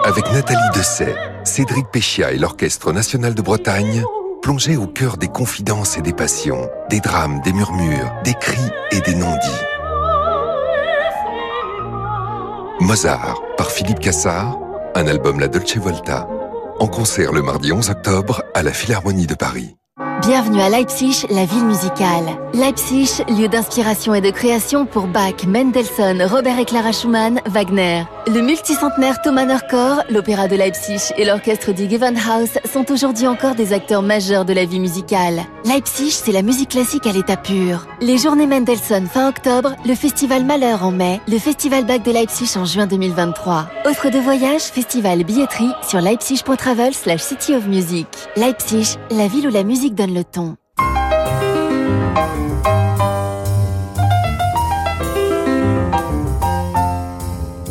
Avec Nathalie Dessay, Cédric Péchia et l'Orchestre National de Bretagne, plongez au cœur des confidences et des passions, des drames, des murmures, des cris et des non-dits. Mozart par Philippe Cassard, un album La Dolce Volta, en concert le mardi 11 octobre à la Philharmonie de Paris. Bienvenue à Leipzig, la ville musicale. Leipzig, lieu d'inspiration et de création pour Bach, Mendelssohn, Robert et Clara Schumann, Wagner. Le multicentenaire Thomaner Chor, l'opéra de Leipzig et l'orchestre du Gewandhaus sont aujourd'hui encore des acteurs majeurs de la vie musicale. Leipzig, c'est la musique classique à l'état pur. Les journées Mendelssohn fin octobre, le festival Malheur en mai, le festival Bach de Leipzig en juin 2023. Offre de voyage, festival, billetterie sur leipzig.travel slash city of music. Leipzig, la ville où la musique donne le ton.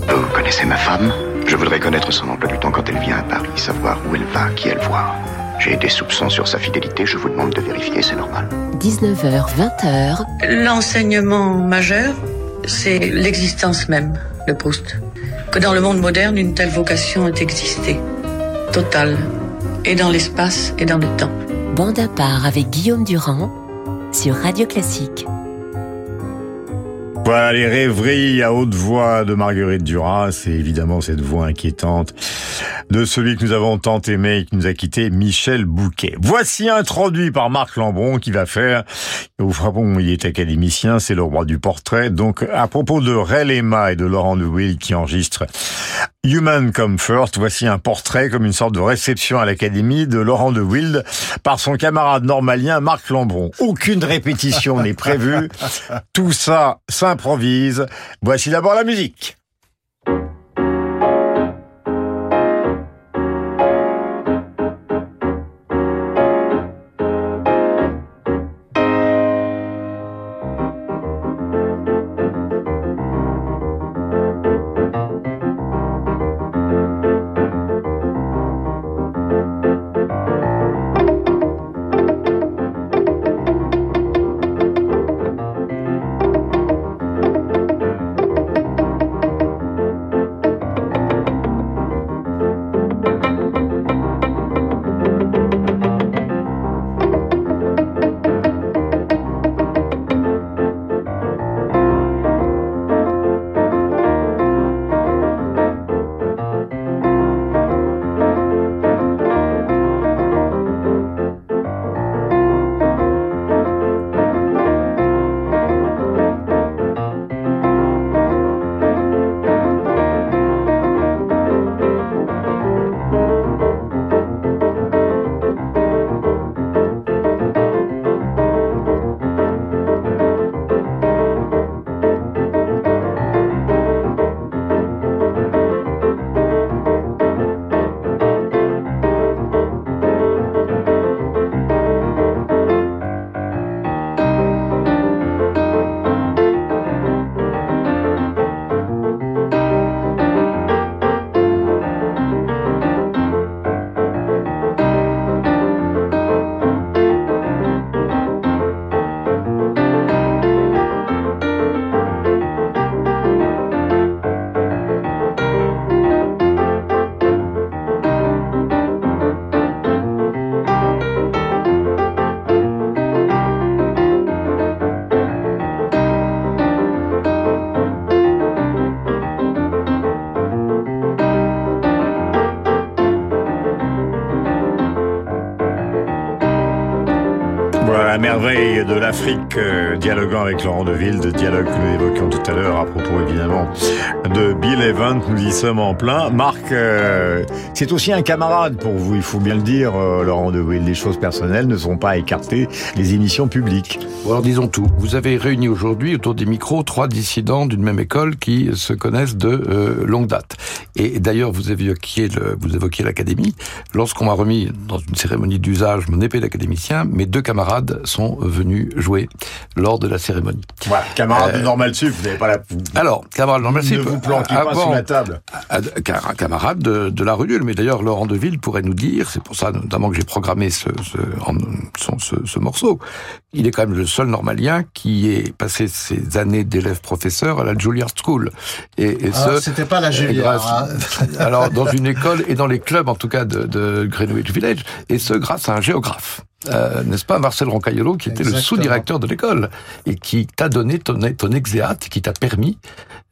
Vous connaissez ma femme? Je voudrais connaître son emploi du temps quand elle vient à Paris, savoir où elle va, qui elle voit. J'ai des soupçons sur sa fidélité, je vous demande de vérifier, c'est normal. 19h, 20h. L'enseignement majeur, c'est l'existence même de Proust. Que dans le monde moderne, une telle vocation ait existé. Totale. Et dans l'espace et dans le temps. Bande à part avec Guillaume Durand sur Radio Classique. Voilà les rêveries à haute voix de Marguerite Duras, c'est évidemment cette voix inquiétante de celui que nous avons tant aimé et qui nous a quitté, Michel Bouquet. Voici introduit par Marc Lambron qui va faire, vous frappons, il est académicien, c'est le roi du portrait, donc à propos de Ray Lema et de Laurent de Will qui enregistrent Human Comfort, voici un portrait comme une sorte de réception à l'Académie de Laurent de Wild par son camarade normalien Marc Lambron. Aucune répétition n'est prévue, tout ça Voici d'abord la musique. l'Afrique, euh, dialoguant avec Laurent Deville, de dialogue que nous évoquions tout à l'heure à propos évidemment de Bill Evans, nous y sommes en plein. Marc, euh, c'est aussi un camarade pour vous, il faut bien le dire, euh, Laurent Deville. Les choses personnelles ne sont pas écartées, les émissions publiques. Alors disons tout. Vous avez réuni aujourd'hui autour des micros trois dissidents d'une même école qui se connaissent de euh, longue date. Et d'ailleurs, vous évoquiez le, vous évoquiez l'académie. Lorsqu'on m'a remis dans une cérémonie d'usage mon épée d'académicien, mes deux camarades sont venus jouer lors de la cérémonie. Voilà, camarade de Normal Sup, vous n'avez pas la... Alors, camarade de Normal Sup... Vous planquez pas sous la table. Camarade de, de la Rue mais d'ailleurs Laurent Deville pourrait nous dire, c'est pour ça notamment que j'ai programmé ce, ce, ce, ce, morceau, il est quand même le seul normalien qui ait passé ses années d'élève professeur à la Juilliard School. Et, et ah, c'était pas la Juilliard. Hein. alors dans une école et dans les clubs en tout cas de, de Greenwich Village, et ce grâce à un géographe. Euh, n'est-ce pas, Marcel Roncaiolo, qui était le sous-directeur de l'école et qui t'a donné ton, ton exéate, qui t'a permis,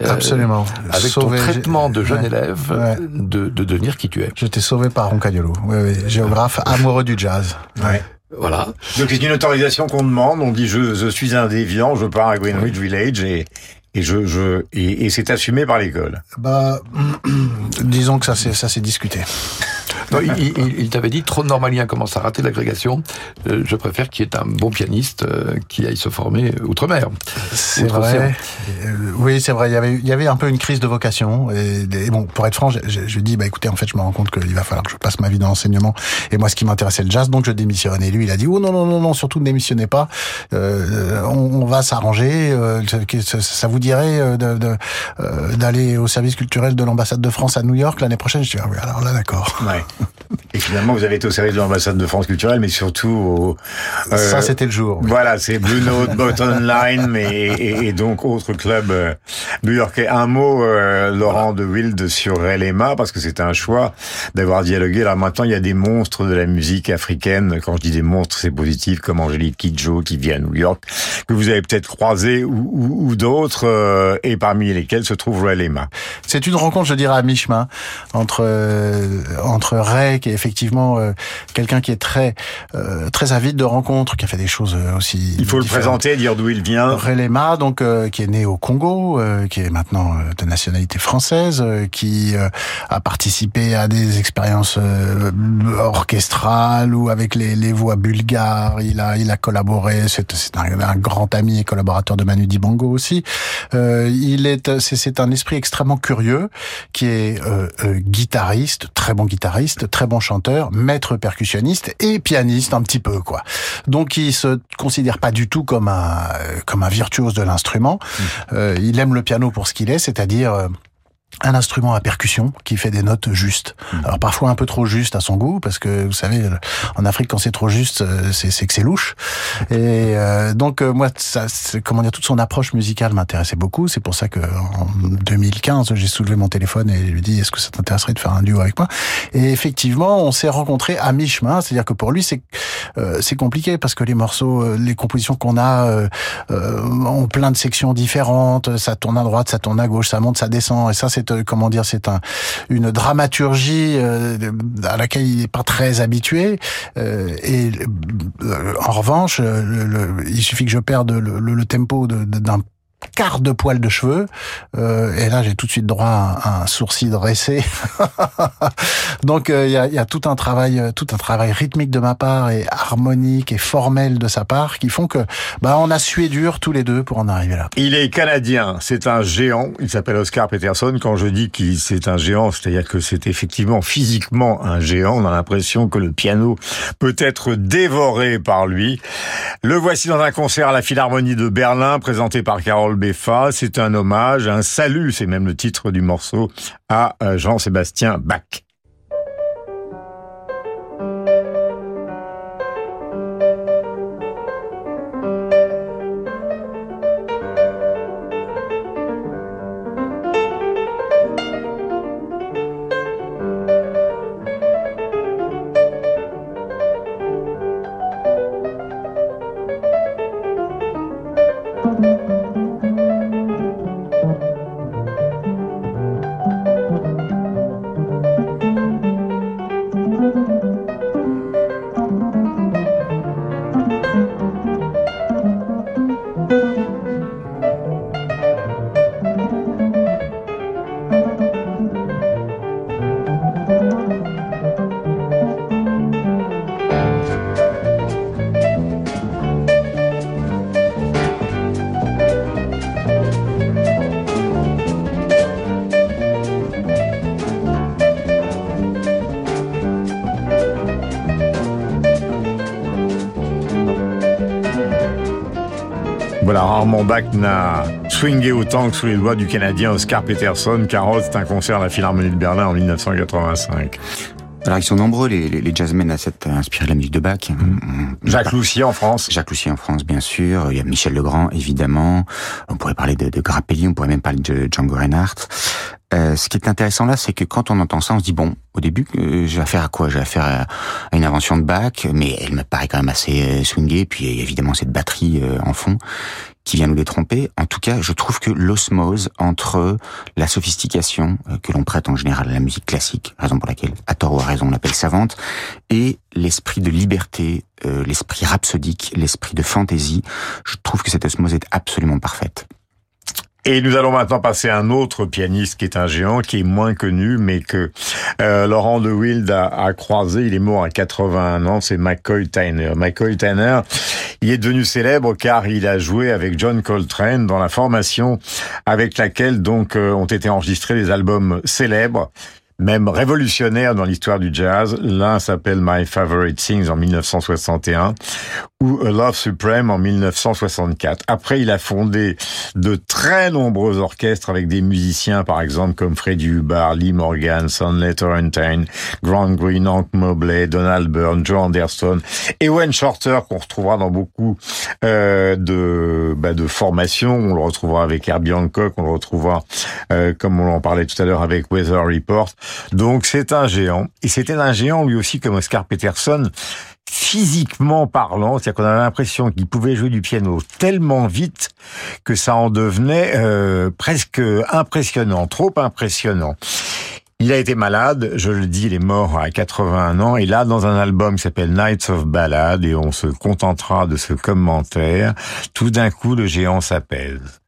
euh, absolument, avec sauvé, ton traitement de jeune élève, ouais. de, de, devenir qui tu es. J'étais sauvé par Roncaiolo, oui, oui, géographe amoureux du jazz. Ouais. Voilà. Donc c'est une autorisation qu'on demande. On dit je, je suis un déviant, je pars à Greenwich Village et et je, je et, et c'est assumé par l'école. Bah, disons que ça c'est ça s'est discuté. Non, il, il, il t'avait dit trop de normaliens commencent à rater l'agrégation. Euh, je préfère qu'il y ait un bon pianiste euh, qui aille se former outre-mer. C'est vrai. Euh, oui, c'est vrai. Il y avait il y avait un peu une crise de vocation. Et, et bon, pour être franc, je, dis bah écoutez, en fait, je me rends compte qu'il va falloir que je passe ma vie dans l'enseignement. Et moi, ce qui m'intéressait le jazz, donc je démissionne. Et lui, il a dit oh non non non non, surtout ne démissionnez pas. Euh, on, on, va s'arranger. Ça, ça, vous dirait d'aller au service culturel de l'ambassade de France à New York l'année prochaine? Je dis ah oui, alors là d'accord. Ouais. Et finalement, vous avez été au service de l'ambassade de France culturelle, mais surtout au... Euh, ça, c'était le jour. Oui. Voilà, c'est Blue Note, Bottom Line, mais, et, et, donc autre club euh, new-yorkais. Un mot, euh, Laurent de Wild, sur Relema, parce que c'est un choix d'avoir dialogué. Alors maintenant, il y a des monstres de la musique africaine. Quand je dis des monstres, c'est positif, comme Angélique Kidjo, qui vit à New York, que vous avez peut-être croisé, ou, ou, ou d'autres, euh, et parmi lesquels se trouve Relema. C'est une rencontre, je dirais, à mi-chemin, entre, entre Ray, qui est effectivement euh, quelqu'un qui est très euh, très avide de rencontres, qui a fait des choses euh, aussi. Il faut le présenter, dire d'où il vient. Relema, donc euh, qui est né au Congo, euh, qui est maintenant de nationalité française, qui a participé à des expériences orchestrales ou avec les, les voix bulgares. Il a il a collaboré. C'est c'est un, un, grand ami et collaborateur de Manu Dibango aussi. il est c'est c'est un esprit extrêmement curieux qui est guitariste, très bon guitariste, très bon chanteur, maître percussionniste et pianiste un petit peu quoi. Donc il se considère pas du tout comme un comme un virtuose de l'instrument. Mmh. Euh, il aime le piano pour ce qu'il est, c'est-à-dire euh, un instrument à percussion qui fait des notes justes. Mmh. Alors parfois un peu trop juste à son goût parce que vous savez en Afrique quand c'est trop juste euh, c'est que c'est louche. Et euh, donc euh, moi ça comment dire toute son approche musicale m'intéressait beaucoup, c'est pour ça que en 2015 j'ai soulevé mon téléphone et lui dit est-ce que ça t'intéresserait de faire un duo avec moi? Et effectivement, on s'est rencontrés à mi-chemin, c'est-à-dire que pour lui c'est euh, c'est compliqué parce que les morceaux les compositions qu'on a euh, ont plein de sections différentes, ça tourne à droite, ça tourne à gauche, ça monte, ça descend et ça c'est comment dire, c'est un, une dramaturgie euh, à laquelle il n'est pas très habitué. Euh, et euh, en revanche, le, le, il suffit que je perde le, le tempo d'un quart de poil de cheveux. Euh, et là, j'ai tout de suite droit à un, sourcil dressé. Donc, il euh, y, a, y, a, tout un travail, tout un travail rythmique de ma part et harmonique et formel de sa part qui font que, bah, on a sué dur tous les deux pour en arriver là. Il est canadien. C'est un géant. Il s'appelle Oscar Peterson. Quand je dis qu'il c'est un géant, c'est-à-dire que c'est effectivement physiquement un géant. On a l'impression que le piano peut être dévoré par lui. Le voici dans un concert à la Philharmonie de Berlin, présenté par Carole Beffa. C'est un hommage, un salut, c'est même le titre du morceau, à euh, Jean-Sébastien Bach. Rarement Bach n'a swingé autant que sous les doigts du Canadien Oscar Peterson. Carotte, c'est un concert à la Philharmonie de Berlin en 1985. Alors ils sont nombreux les, les, les jazzmen à s'être inspirés de la musique de Bach. Mmh. Jacques Loussier en France. Jacques Loussier en France bien sûr. Il y a Michel Legrand évidemment. On pourrait parler de, de Grappelli, on pourrait même parler de Django Reinhardt. Euh, ce qui est intéressant là, c'est que quand on entend ça, on se dit bon, au début, euh, j'ai affaire à quoi? J'ai affaire à, à, une invention de Bach, mais elle me paraît quand même assez euh, swingée. Puis évidemment cette batterie euh, en fond qui vient nous détromper. En tout cas, je trouve que l'osmose entre la sophistication euh, que l'on prête en général à la musique classique, raison pour laquelle, à tort ou à raison, on l'appelle savante, et l'esprit de liberté, euh, l'esprit rhapsodique, l'esprit de fantaisie, je trouve que cette osmose est absolument parfaite. Et nous allons maintenant passer à un autre pianiste qui est un géant, qui est moins connu, mais que euh, Laurent de Wild a, a, croisé. Il est mort à 81 ans, c'est McCoy Tyner. McCoy Tyner, il est devenu célèbre car il a joué avec John Coltrane dans la formation avec laquelle donc euh, ont été enregistrés des albums célèbres même révolutionnaire dans l'histoire du jazz. L'un s'appelle My Favorite Things en 1961 ou A Love Supreme en 1964. Après, il a fondé de très nombreux orchestres avec des musiciens, par exemple, comme Freddie Hubbard, Lee Morgan, Sonley Torrentine, Grant Green, Hank Mobley, Donald Byrne, Joe Anderson et Wayne Shorter, qu'on retrouvera dans beaucoup euh, de, bah, de formations. On le retrouvera avec Herbie Hancock, on le retrouvera, euh, comme on en parlait tout à l'heure, avec Weather Report. Donc c'est un géant. Et c'était un géant lui aussi comme Oscar Peterson, physiquement parlant, c'est-à-dire qu'on avait l'impression qu'il pouvait jouer du piano tellement vite que ça en devenait euh, presque impressionnant, trop impressionnant. Il a été malade, je le dis, il est mort à 81 ans, et là, dans un album qui s'appelle Nights of Ballad, et on se contentera de ce commentaire, tout d'un coup, le géant s'apaise.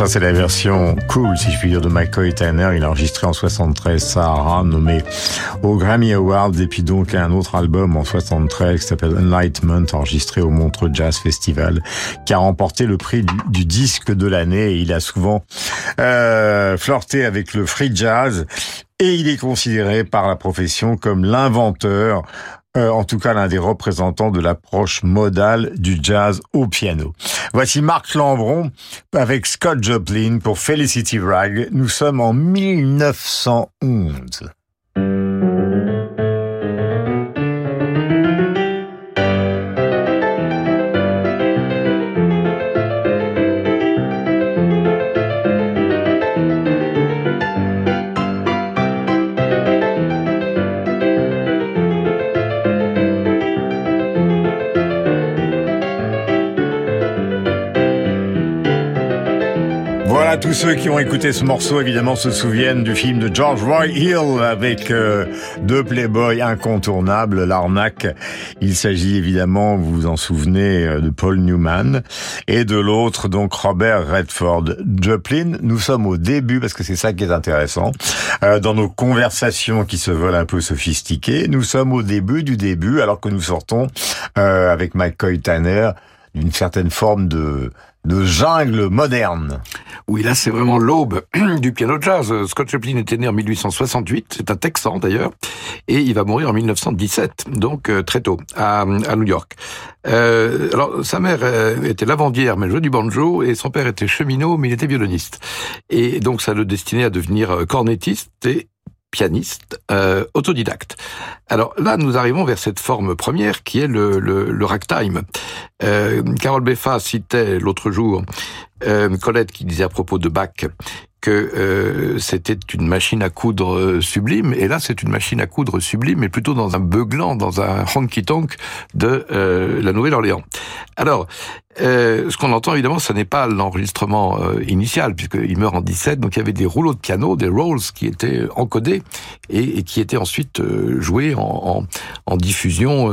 Ça c'est la version cool, si je puis dire, de McCoy Tanner. Il a enregistré en 73 Sahara, nommé au Grammy Awards, et puis donc un autre album en 73 qui s'appelle Enlightenment, enregistré au Montreux Jazz Festival, qui a remporté le prix du, du disque de l'année. Il a souvent euh, flirté avec le free jazz, et il est considéré par la profession comme l'inventeur euh, en tout cas l'un des représentants de l'approche modale du jazz au piano. Voici Marc Lambron avec Scott Joplin pour Felicity Rag. Nous sommes en 1911. Tous ceux qui ont écouté ce morceau, évidemment, se souviennent du film de George Roy Hill avec euh, deux playboys incontournables, l'arnaque. Il s'agit évidemment, vous vous en souvenez, euh, de Paul Newman et de l'autre, donc Robert Redford. Joplin, nous sommes au début, parce que c'est ça qui est intéressant, euh, dans nos conversations qui se veulent un peu sophistiquées, nous sommes au début du début, alors que nous sortons euh, avec McCoy Tanner d'une certaine forme de de jungle moderne. Oui, là, c'est vraiment l'aube du piano jazz. Scott Joplin était né en 1868, c'est un Texan d'ailleurs, et il va mourir en 1917, donc euh, très tôt, à, à New York. Euh, alors, sa mère euh, était lavandière, mais jouait du banjo, et son père était cheminot, mais il était violoniste. Et donc, ça le destinait à devenir euh, cornettiste et pianiste euh, autodidacte. Alors là, nous arrivons vers cette forme première qui est le, le, le ragtime. Euh, Carole Beffa citait l'autre jour euh, Colette qui disait à propos de Bach que euh, c'était une machine à coudre sublime, et là c'est une machine à coudre sublime, mais plutôt dans un beuglant, dans un honky-tonk de euh, la Nouvelle-Orléans. Alors, euh, ce qu'on entend évidemment, ce n'est pas l'enregistrement euh, initial, puisqu'il meurt en 17, donc il y avait des rouleaux de piano, des rolls qui étaient encodés et, et qui étaient ensuite euh, joués en, en, en diffusion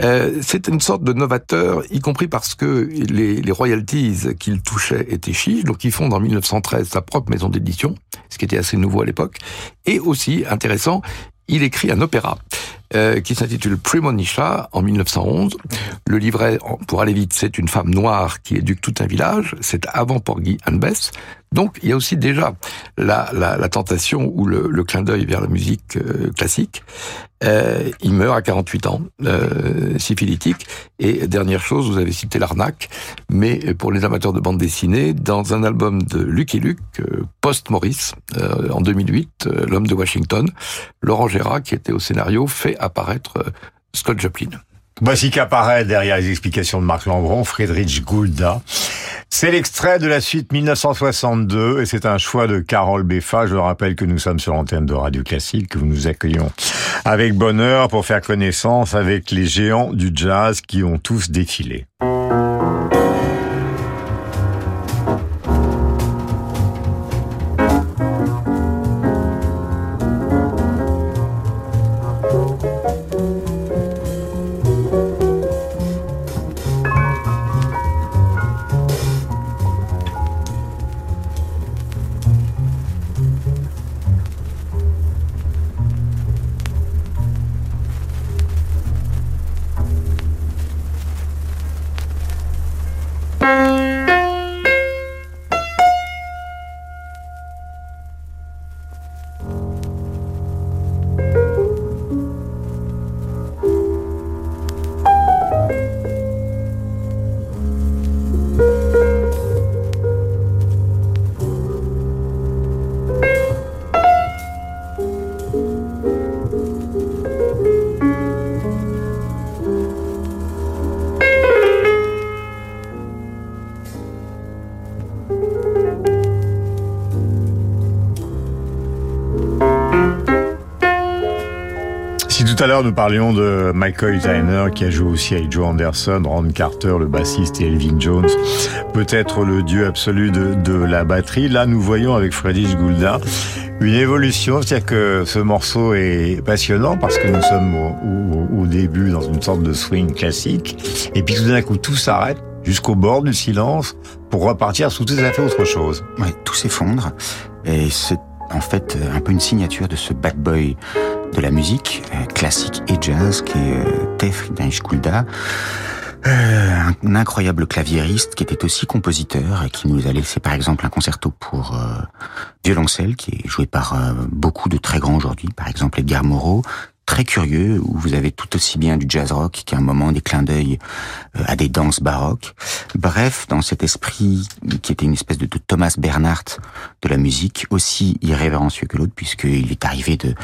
euh, c'est une sorte de novateur, y compris parce que les, les royalties qu'il touchait étaient chiches, donc il fonde en 1913 sa propre maison d'édition, ce qui était assez nouveau à l'époque, et aussi intéressant, il écrit un opéra euh, qui s'intitule Primonisha en 1911. Le livret, pour aller vite, c'est une femme noire qui éduque tout un village. C'est avant Porgy and Bess. Donc il y a aussi déjà la, la, tentation ou le, clin d'œil vers la musique euh, classique. Euh, il meurt à 48 ans, euh, syphilitique. Et dernière chose, vous avez cité l'arnaque, mais pour les amateurs de bande dessinée, dans un album de Lucky Luke, euh, post-Maurice, euh, en 2008, L'homme de Washington, Laurent Gérard, qui était au scénario, fait apparaître Scott Joplin. Voici qu'apparaît derrière les explications de Marc Lambron, Friedrich Goulda. C'est l'extrait de la suite 1962 et c'est un choix de Carole Beffa. Je rappelle que nous sommes sur l'antenne de Radio Classique, que nous accueillons avec bonheur pour faire connaissance avec les géants du jazz qui ont tous défilé. Tout à l'heure, nous parlions de Michael Tyner, qui a joué aussi avec Joe Anderson, Ron Carter, le bassiste, et Elvin Jones, peut-être le dieu absolu de, la batterie. Là, nous voyons avec Freddie Goulda une évolution, c'est-à-dire que ce morceau est passionnant parce que nous sommes au, début dans une sorte de swing classique, et puis tout d'un coup, tout s'arrête jusqu'au bord du silence pour repartir sous tout à fait autre chose. Ouais, tout s'effondre, et c'est en fait un peu une signature de ce bad boy de la musique euh, classique et jazz qui est euh, Tef. Euh, un incroyable claviériste qui était aussi compositeur et qui nous a laissé par exemple un concerto pour euh, violoncelle qui est joué par euh, beaucoup de très grands aujourd'hui, par exemple Edgar Moreau, très curieux où vous avez tout aussi bien du jazz rock qu'à un moment des clins d'œil à des danses baroques. Bref, dans cet esprit qui était une espèce de, Thomas Bernhardt de la musique, aussi irrévérencieux que l'autre puisqu'il est arrivé de,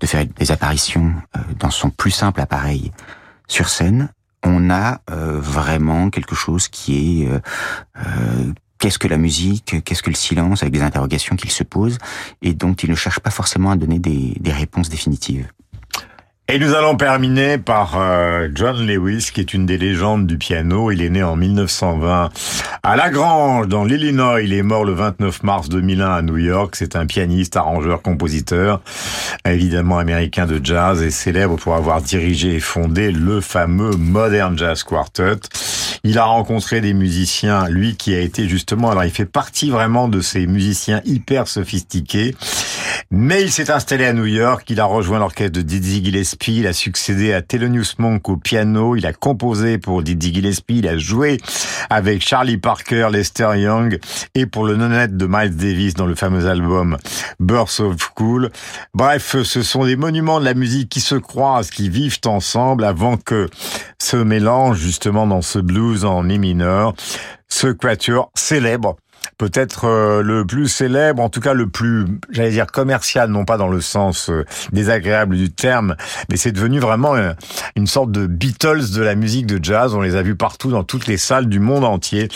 de faire des apparitions dans son plus simple appareil sur scène on a euh, vraiment quelque chose qui est euh, euh, qu'est-ce que la musique, qu'est-ce que le silence, avec des interrogations qu'il se pose, et dont il ne cherche pas forcément à donner des, des réponses définitives. Et nous allons terminer par euh, John Lewis, qui est une des légendes du piano. Il est né en 1920 à La Grange, dans l'Illinois. Il est mort le 29 mars 2001 à New York. C'est un pianiste, arrangeur, compositeur, évidemment américain de jazz et célèbre pour avoir dirigé et fondé le fameux Modern Jazz Quartet. Il a rencontré des musiciens, lui qui a été justement, alors il fait partie vraiment de ces musiciens hyper sophistiqués. Mais il s'est installé à New York, il a rejoint l'orchestre de Dizzy Gillespie, il a succédé à Thelonious Monk au piano, il a composé pour Dizzy Gillespie, il a joué avec Charlie Parker, Lester Young et pour le nonette de Miles Davis dans le fameux album Birth of Cool. Bref, ce sont des monuments de la musique qui se croisent, qui vivent ensemble avant que se mélange justement dans ce blues en mi mineur, ce quatuor célèbre peut-être euh, le plus célèbre, en tout cas le plus, j'allais dire commercial, non pas dans le sens euh, désagréable du terme, mais c'est devenu vraiment euh, une sorte de Beatles de la musique de jazz. On les a vus partout dans toutes les salles du monde entier.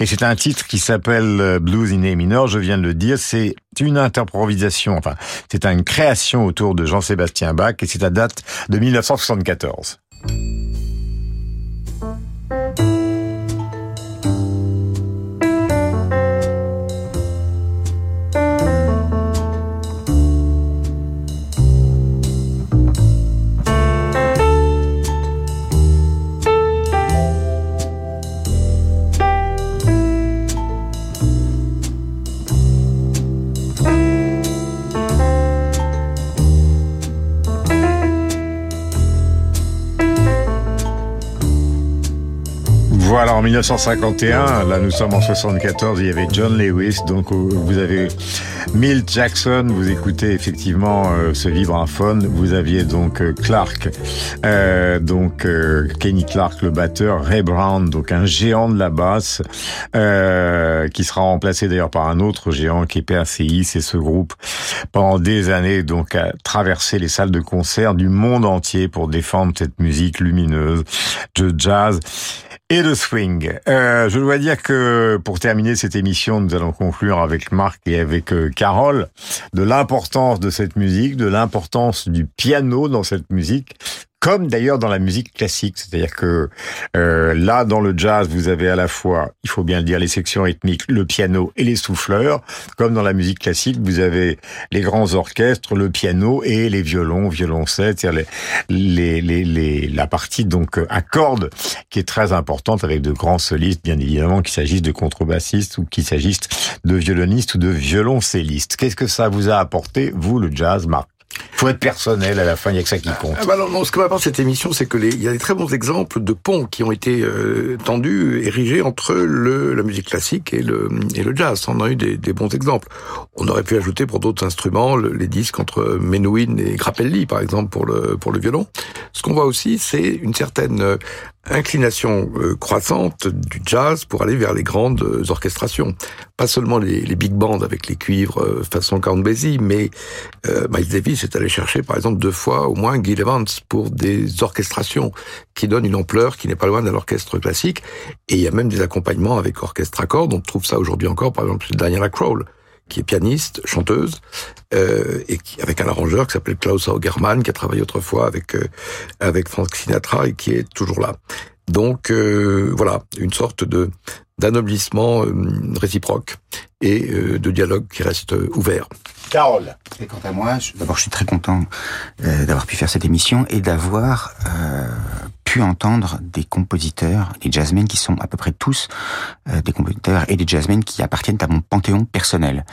Et c'est un titre qui s'appelle Blues in A minor, je viens de le dire. C'est une improvisation, enfin, c'est une création autour de Jean-Sébastien Bach et c'est à date de 1974. En 1951, là nous sommes en 74, il y avait John Lewis, donc euh, vous avez Milt Jackson, vous écoutez effectivement euh, ce vibraphone, vous aviez donc euh, Clark, euh, donc Kenny Clark le batteur, Ray Brown, donc un géant de la basse, qui sera remplacé d'ailleurs par un autre géant qui est PACI, c'est ce groupe pendant des années donc a traversé les salles de concert du monde entier pour défendre cette musique lumineuse de jazz et de swing. Euh, je dois dire que pour terminer cette émission, nous allons conclure avec Marc et avec euh, Carole de l'importance de cette musique, de l'importance du piano dans cette musique comme d'ailleurs dans la musique classique. C'est-à-dire que euh, là, dans le jazz, vous avez à la fois, il faut bien le dire, les sections rythmiques, le piano et les souffleurs. Comme dans la musique classique, vous avez les grands orchestres, le piano et les violons, violoncelles, c'est-à-dire les, les, les, la partie donc à cordes qui est très importante avec de grands solistes, bien évidemment, qu'il s'agisse de contrebassistes ou qu'il s'agisse de violonistes ou de violoncellistes. Qu'est-ce que ça vous a apporté, vous, le jazz, Marc? Faut être personnel à la fin, il n'y a que ça qui compte. Ah bah non, ce que m'apporte cette émission, c'est que il y a des très bons exemples de ponts qui ont été euh, tendus, érigés entre le, la musique classique et le, et le jazz. On a eu des, des bons exemples. On aurait pu ajouter pour d'autres instruments les disques entre Menuhin et Grappelli, par exemple, pour le, pour le violon. Ce qu'on voit aussi, c'est une certaine euh, inclination euh, croissante du jazz pour aller vers les grandes euh, orchestrations. Pas seulement les, les big bands avec les cuivres euh, façon Count Basie, mais euh, Miles Davis est allé chercher par exemple deux fois au moins Gil Evans pour des orchestrations qui donnent une ampleur qui n'est pas loin d'un orchestre classique. Et il y a même des accompagnements avec orchestre à cordes. On trouve ça aujourd'hui encore par exemple chez Diana Crowell qui est pianiste, chanteuse, euh, et qui, avec un arrangeur qui s'appelle Klaus Augermann, qui a travaillé autrefois avec euh, avec Frank Sinatra et qui est toujours là. Donc euh, voilà, une sorte de d'anoblissement euh, réciproque et euh, de dialogue qui reste ouvert. Carole. Et quant à moi, d'abord, je suis très content euh, d'avoir pu faire cette émission et d'avoir euh, pu entendre des compositeurs, des jazzmen qui sont à peu près tous euh, des compositeurs et des jazzmen qui appartiennent à mon panthéon personnel.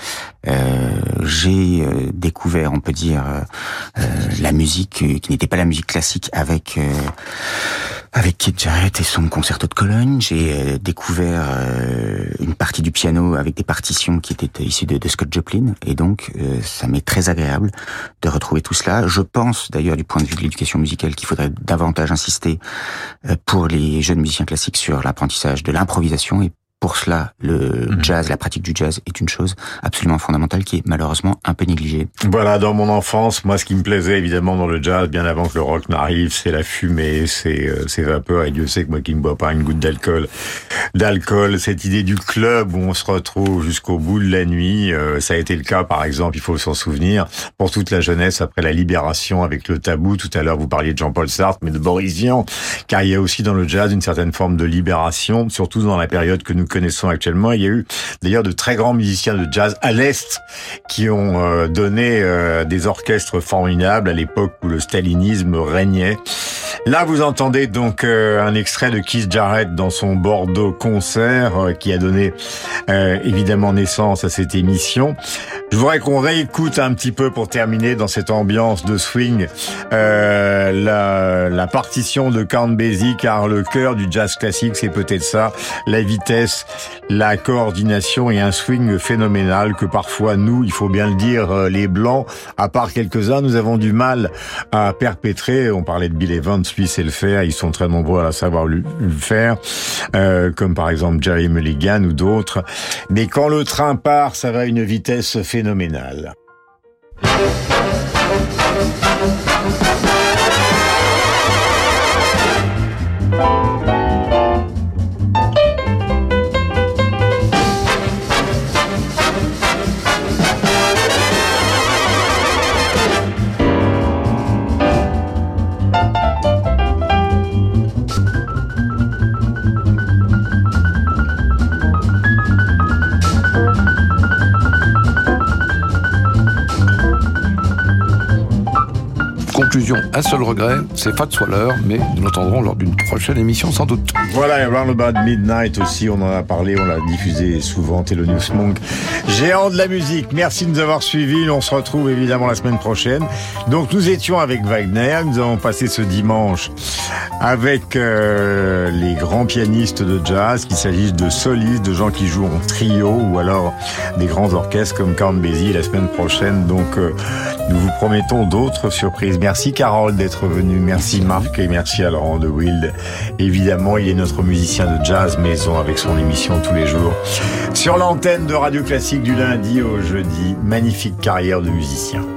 Euh, J'ai euh, découvert, on peut dire, euh, la musique qui n'était pas la musique classique avec avec Keith Jarrett et son concerto de Cologne. J'ai découvert une partie du piano avec des partitions qui étaient issues de, de Scott Joplin et donc ça m'est très agréable de retrouver tout cela. Je pense d'ailleurs du point de vue de l'éducation musicale qu'il faudrait davantage insister pour les jeunes musiciens classiques sur l'apprentissage de l'improvisation et pour cela, le mmh. jazz, la pratique du jazz est une chose absolument fondamentale qui est malheureusement un peu négligée. Voilà, dans mon enfance, moi, ce qui me plaisait évidemment dans le jazz, bien avant que le rock n'arrive, c'est la fumée, c'est euh, ces vapeurs. Et Dieu sait que moi qui ne bois pas une goutte d'alcool, d'alcool, cette idée du club où on se retrouve jusqu'au bout de la nuit, euh, ça a été le cas, par exemple, il faut s'en souvenir, pour toute la jeunesse après la libération avec le tabou. Tout à l'heure, vous parliez de Jean-Paul Sartre, mais de Boris Vian, car il y a aussi dans le jazz une certaine forme de libération, surtout dans la période que nous connaissons actuellement. Il y a eu d'ailleurs de très grands musiciens de jazz à l'Est qui ont euh, donné euh, des orchestres formidables à l'époque où le stalinisme régnait. Là, vous entendez donc euh, un extrait de Keith Jarrett dans son Bordeaux concert qui a donné évidemment naissance à cette émission. Je voudrais qu'on réécoute un petit peu pour terminer dans cette ambiance de swing la, la partition de Count Basie car le cœur du jazz classique c'est peut-être ça, la vitesse la coordination et un swing phénoménal que parfois nous, il faut bien le dire, euh, les blancs, à part quelques-uns, nous avons du mal à perpétrer. On parlait de Bill Evans, lui c'est le faire, ils sont très nombreux à savoir le faire, euh, comme par exemple Jerry Mulligan ou d'autres. Mais quand le train part, ça va à une vitesse phénoménale. Un seul regret, c'est Fat Waller, mais nous l'entendrons lors d'une prochaine émission sans doute. Voilà, Around About Midnight aussi, on en a parlé, on l'a diffusé souvent, Thelonious Monk, géant de la musique. Merci de nous avoir suivis, on se retrouve évidemment la semaine prochaine. Donc nous étions avec Wagner, nous avons passé ce dimanche avec euh, les grands pianistes de jazz, qu'il s'agisse de solistes, de gens qui jouent en trio ou alors des grands orchestres comme Count Basie la semaine prochaine. Donc euh, nous vous promettons d'autres surprises. Merci Carole d'être venue, merci Marc et merci à Laurent de Wild. Évidemment, il est notre musicien de jazz maison avec son émission tous les jours sur l'antenne de Radio Classique du lundi au jeudi. Magnifique carrière de musicien.